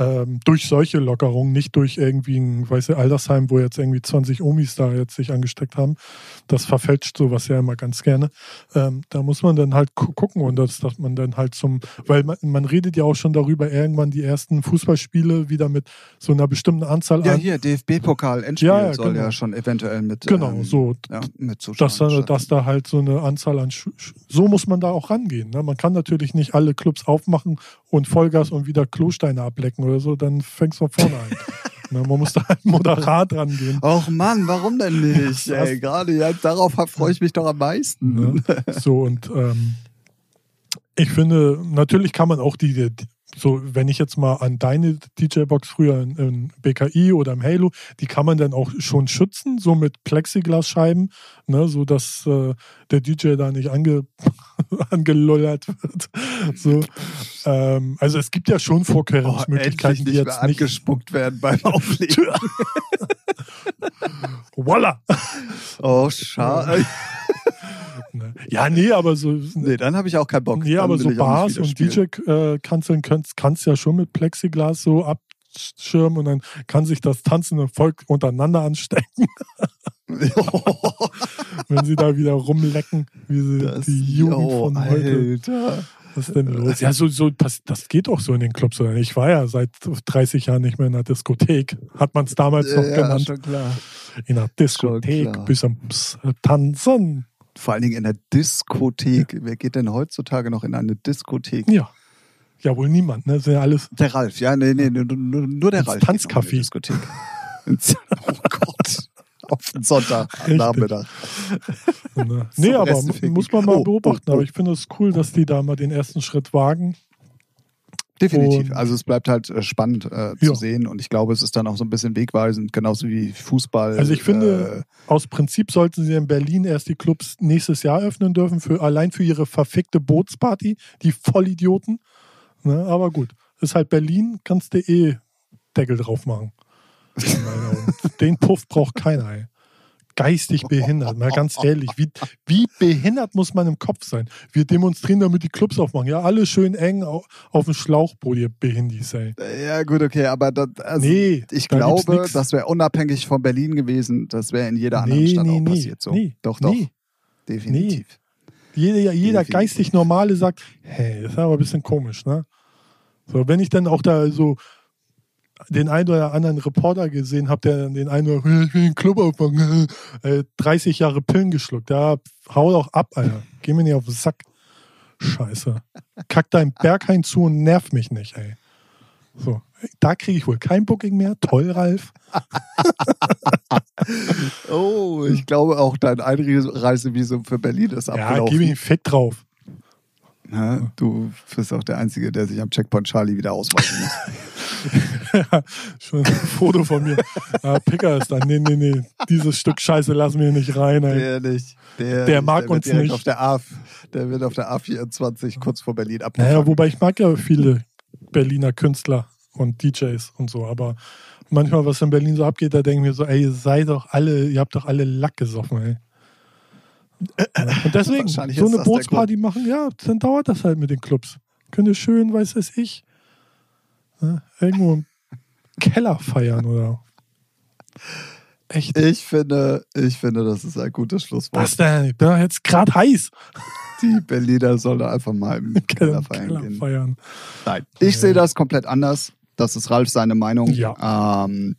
ähm, durch solche Lockerungen, nicht durch irgendwie ein, weiß ich, Altersheim, wo jetzt irgendwie 20 Omis da jetzt sich angesteckt haben. Das verfälscht sowas ja immer ganz gerne. Ähm, da muss man dann halt gu gucken und das, dass man dann halt zum, weil man, man redet ja auch schon darüber, irgendwann die ersten Fußballspiele wieder mit so einer bestimmten Anzahl Ja, an. hier, DFB-Pokal, Endspiel Ja, ja, soll genau. ja schon eventuell mit, Genau, ähm, so. ja, mit Zuschauern dass da, dass da halt so eine Anzahl an so muss man da auch rangehen. Ne? Man kann natürlich nicht alle Clubs aufmachen und Vollgas und wieder Klosteine ablecken oder so, dann fängst du von vorne an. ne? Man muss da halt moderat rangehen. Och Mann, warum denn nicht? Das- Ey, gerade jetzt darauf freue ich mich doch am meisten. Ne? So und ähm, Ich finde, natürlich kann man auch die, die so, wenn ich jetzt mal an deine DJ-Box früher in, in, BKI oder im Halo, die kann man dann auch schon schützen, so mit Plexiglasscheiben, ne, so dass äh, der DJ da nicht ange, angelullert wird. So, ähm, also es gibt ja schon Vorkehrungsmöglichkeiten, oh, die jetzt nicht angespuckt werden beim Auflegen. Voila! Oh, schade. Ne? Ja, nee, aber so. Nee, dann habe ich auch keinen Bock. Nee, dann aber so Bars und DJ-Kanzeln kannst, kannst ja schon mit Plexiglas so abschirmen und dann kann sich das tanzende Volk untereinander anstecken. Wenn sie da wieder rumlecken, wie sie das, die Jugend oh, von heute. Alter. Was ist denn los? Ja, so, so, das geht auch so in den Clubs. Ich war ja seit 30 Jahren nicht mehr in der Diskothek. Hat man es damals noch ja, genannt. Schon klar. In der Diskothek bis am Tanzen. Vor allen Dingen in der Diskothek. Ja. Wer geht denn heutzutage noch in eine Diskothek? Ja. Ja, wohl niemand, ne? Das sind ja alles. Der Ralf, ja, nee, nee, nur, nur der Ralf. Tanzcafé. Diskothek. oh Gott. Auf den Sonntag Nachmittag. Ne. nee, aber muss man mal oh, beobachten. Oh, oh. Aber ich finde es cool, dass die da mal den ersten Schritt wagen. Definitiv. Und also es bleibt halt äh, spannend äh, zu ja. sehen und ich glaube, es ist dann auch so ein bisschen wegweisend, genauso wie Fußball. Also ich finde, äh, aus Prinzip sollten sie in Berlin erst die Clubs nächstes Jahr öffnen dürfen, für, allein für ihre verfickte Bootsparty, die Vollidioten. Ne, aber gut, ist halt Berlin, kannst du eh Deckel drauf machen. Den Puff braucht keiner. Ey geistig behindert. Mal ganz ehrlich, wie, wie behindert muss man im Kopf sein? Wir demonstrieren, damit die Clubs aufmachen. Ja, alle schön eng auf, auf dem Schlauchboot, ihr Behindis, ey. Ja, gut, okay, aber das, also nee, ich da glaube, das wäre unabhängig von Berlin gewesen. Das wäre in jeder anderen nee, Stadt nee, auch nee, passiert so. Nee, doch, doch. Definitiv. Jeder, jeder geistig Normale sagt, hey, das ist aber ein bisschen komisch, ne? So, wenn ich dann auch da so den einen oder anderen Reporter gesehen habe, der den einen oder ich will den Club aufmachen, 30 äh, Jahre Pillen geschluckt. Ja, hau doch ab, Alter. Geh mir nicht auf den Sack. Scheiße. Kack deinen Berghain zu und nerv mich nicht, ey. So, da kriege ich wohl kein Booking mehr. Toll, Ralf. oh, ich glaube auch dein Einreisevisum für Berlin ist abgelaufen. Ja, gib ihm Fick drauf. Na, du bist auch der Einzige, der sich am Checkpoint Charlie wieder ausweisen muss. ja, schon ein Foto von mir. Ah, Picker ist da. Nee, nee, nee. Dieses Stück Scheiße lassen wir nicht rein. Ey. Der nicht. Der, der mag der uns nicht. Auf der A, der wird auf der A24 kurz vor Berlin ab. Naja, wobei ich mag ja viele Berliner Künstler und DJs und so, aber manchmal, was in Berlin so abgeht, da denken wir so, ey, ihr seid doch alle, ihr habt doch alle Lack gesoffen, ey. Und deswegen, so eine Bootsparty machen, ja, dann dauert das halt mit den Clubs. Könnte schön, weiß es ich, ne, irgendwo im Keller feiern oder. Echt? Ich finde, ich finde, das ist ein gutes Schlusswort. Was denn? Ich bin jetzt gerade heiß. Die Berliner sollen einfach mal im Keller, feiern, Keller gehen. feiern. Nein, ich ja. sehe das komplett anders. Das ist Ralf seine Meinung. Ja. Ähm,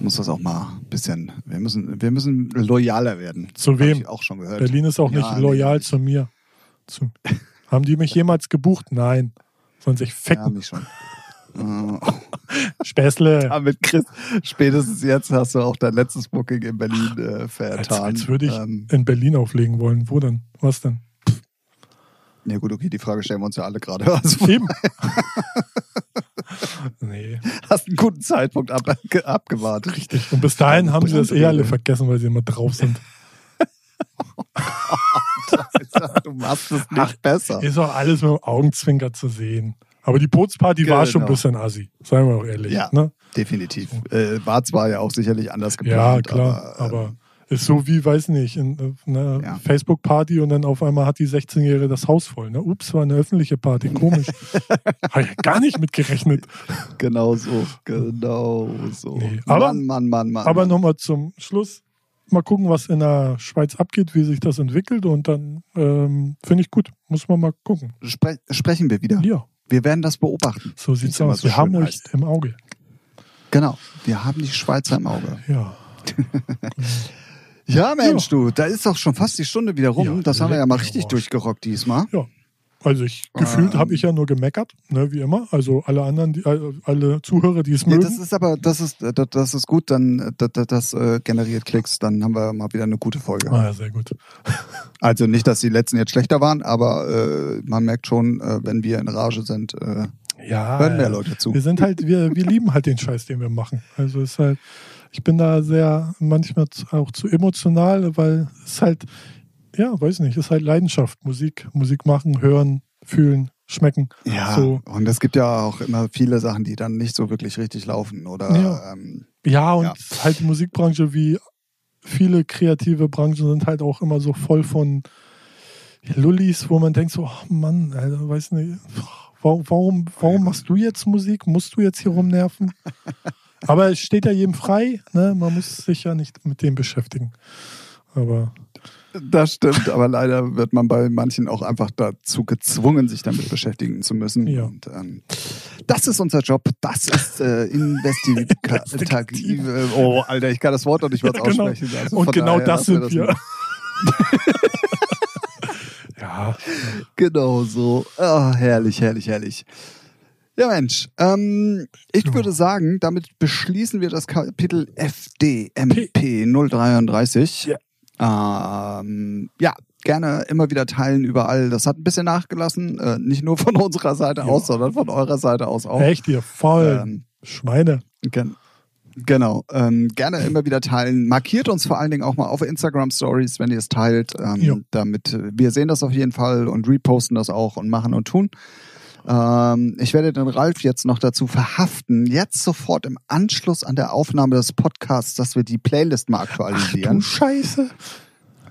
muss das auch mal ein bisschen, wir müssen, wir müssen loyaler werden. Zu wem? auch schon gehört. Berlin ist auch ja, nicht loyal nee, zu mir. Zu, haben die mich jemals gebucht? Nein. Sollen sich ficken. Ja, mich schon. Späßle. Damit Chris, spätestens jetzt hast du auch dein letztes Booking in Berlin äh, vertan. Als, als würde ich ähm, in Berlin auflegen wollen. Wo denn? Was denn? Ja gut, okay, die Frage stellen wir uns ja alle gerade. Also, Eben. nee. Hast einen guten Zeitpunkt ab, abgewartet. Richtig. Und bis dahin haben sie das eh alle vergessen, weil sie immer drauf sind. du machst es nicht Ach, besser. Ist auch alles mit dem Augenzwinker zu sehen. Aber die Bootsparty genau. war schon ein genau. bisschen assi, seien wir auch ehrlich. Ja, ne? definitiv. Äh, war zwar ja auch sicherlich anders geplant. Ja, klar, aber, aber äh, ist so wie, weiß nicht, eine ja. Facebook-Party und dann auf einmal hat die 16-Jährige das Haus voll. Ne? Ups, war eine öffentliche Party, komisch. Habe ich gar nicht mitgerechnet. Genau so, genau so. Nee, aber, Mann, Mann, Mann, Mann. Aber nochmal zum Schluss. Mal gucken, was in der Schweiz abgeht, wie sich das entwickelt und dann ähm, finde ich gut. Muss man mal gucken. Spre sprechen wir wieder. Ja. Wir werden das beobachten. So sieht es aus. So wir haben euch im Auge. Genau, wir haben die Schweizer im Auge. Ja. ja, Mensch, ja. du, da ist doch schon fast die Stunde wieder rum. Ja, das haben wir ja mal richtig durchgerockt diesmal. Ja. Also ich gefühlt Ähm. habe ich ja nur gemeckert, ne, wie immer. Also alle anderen, die, alle- Zuhörer, die es Nee, mögen. das ist aber, das ist, das, das ist gut, dann, äh, das, das, das äh, generiert Klicks, dann haben wir mal wieder eine gute Folge. ah, ja, sehr gut. Also nicht, dass die letzten jetzt schlechter waren, aber äh, man merkt schon, äh, wenn wir in Rage sind, äh, Ja, hören mehr. Leute zu. Wir sind halt, wir, wir lieben halt den Scheiß, den wir machen. Also ist halt, ich bin da sehr manchmal auch zu emotional, weil es halt, ja, weiß nicht, ist halt Leidenschaft. Musik, Musik machen, hören, fühlen, schmecken. Ja, So. und es gibt ja auch immer viele Sachen, die dann nicht so wirklich richtig laufen oder Ja. ähm, Ja, und Ja. halt die Musikbranche wie viele kreative Branchen sind halt auch immer so voll von Lullis, wo man denkt so, ach Mann, Alter, weiß nicht, warum, warum, warum machst du jetzt Musik? Musst du jetzt hier rumnerven? Aber es steht ja jedem frei, ne? man muss sich ja nicht mit dem beschäftigen. Aber Das stimmt, aber leider wird man bei manchen auch einfach dazu gezwungen, sich damit beschäftigen zu müssen. Ja. Und ähm, das ist unser Job. Das ist äh, investigative. Oh, Alter, ich kann das Wort doch nicht mehr Ja, genau. aussprechen. Also und genau daher das sind wir. mal. ja, Genau so. Oh, herrlich, herrlich, herrlich. Ja, Mensch. Ähm, ich Ja. würde sagen, damit beschließen wir das Kapitel FDMP 033. Ähm, ja, gerne immer wieder teilen überall. Das hat ein bisschen nachgelassen. Äh, nicht nur von unserer Seite Ja. aus, sondern von eurer Seite aus auch. echt ihr voll Ähm, Schweine. Gen genau. Ähm, gerne immer wieder teilen. Markiert uns vor allen Dingen auch mal auf Instagram Stories, wenn ihr es teilt, ähm, Ja. damit wir sehen das auf jeden Fall und reposten das auch und machen und tun. Ähm, ich werde den Ralf jetzt noch dazu verhaften, jetzt sofort im Anschluss an der Aufnahme des Podcasts, dass wir die Playlist mal Ach du aktualisieren. Scheiße.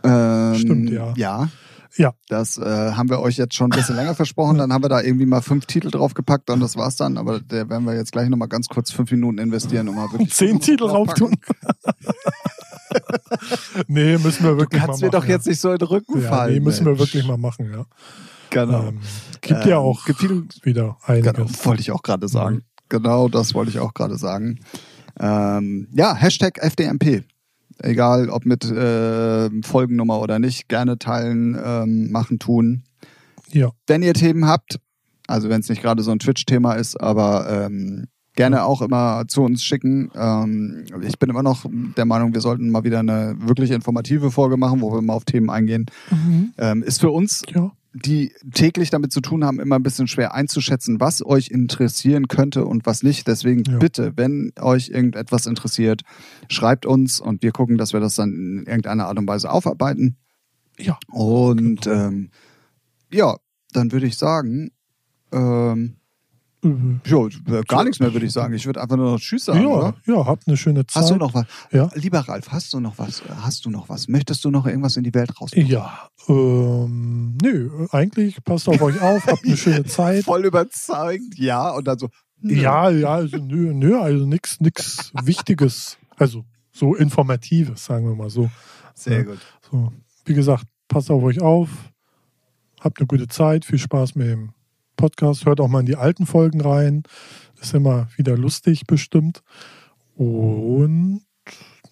ähm, Stimmt, ja. Ja. Ja. Das äh, haben wir euch jetzt schon ein bisschen länger versprochen. Dann haben wir da irgendwie mal fünf Titel draufgepackt und das war's dann. Aber der werden wir jetzt gleich nochmal ganz kurz fünf Minuten investieren, um mal wirklich Zehn Titel rauftun. nee, müssen wir Du wirklich kannst mal mir machen. doch jetzt nicht so in den Rücken ja, fallen. nee, müssen wir Mensch. wirklich mal machen, ja. Genau. Ähm, gibt ja Ähm, auch gibt viel- wieder genau. einiges. Wollte ich auch gerade sagen. Genau, das wollte ich auch gerade sagen. Ähm, ja, Hashtag FDMP. Egal, ob mit äh, Folgennummer oder nicht, gerne teilen, ähm, machen, tun. Ja, wenn ihr Themen habt, also wenn es nicht gerade so ein Twitch-Thema ist, aber ähm, gerne auch immer zu uns schicken. Ähm, ich bin immer noch der Meinung, wir sollten mal wieder eine wirklich informative Folge machen, wo wir mal auf Themen eingehen. mhm. Ähm, ist für uns, ja. Die täglich damit zu tun haben, immer ein bisschen schwer einzuschätzen, was euch interessieren könnte und was nicht. Deswegen Ja. bitte, wenn euch irgendetwas interessiert, schreibt uns und wir gucken, dass wir das dann in irgendeiner Art und Weise aufarbeiten. ja. Und ähm, ja, dann würde ich sagen, ähm, Mhm. ja, gar nichts mehr würde ich sagen. Ich würde einfach nur noch Tschüss sagen, Ja, oder? ja, habt eine schöne Zeit. Hast du noch was? Ja. Lieber Ralf, hast du noch was? Hast du noch was? Möchtest du noch irgendwas in die Welt rausbringen? Ja, ähm, nö, eigentlich passt auf euch auf, habt eine schöne Zeit. Voll überzeugend, ja. Und dann so, nö. Ja, ja, also nö, nö also nix, nix Wichtiges, also so Informatives, sagen wir mal so. Sehr gut. So, wie gesagt, passt auf euch auf, habt eine gute Zeit, viel Spaß mit dem Podcast, hört auch mal in die alten Folgen rein, ist immer wieder lustig bestimmt. Und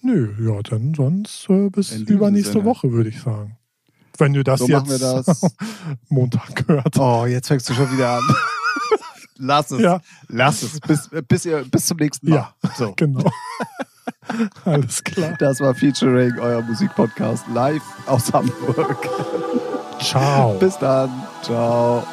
nö, ja, dann sonst äh, bis übernächste Sinne. Woche, würde ich sagen. Wenn du das So jetzt das. Montag hört. Oh, jetzt fängst du schon wieder an. Lass es. Ja, Lass es. Bis, bis, ihr, bis zum nächsten Mal. Ja. So. genau. Alles klar. Das war Featuring, euer Musikpodcast live aus Hamburg. Ciao. Bis dann. Ciao.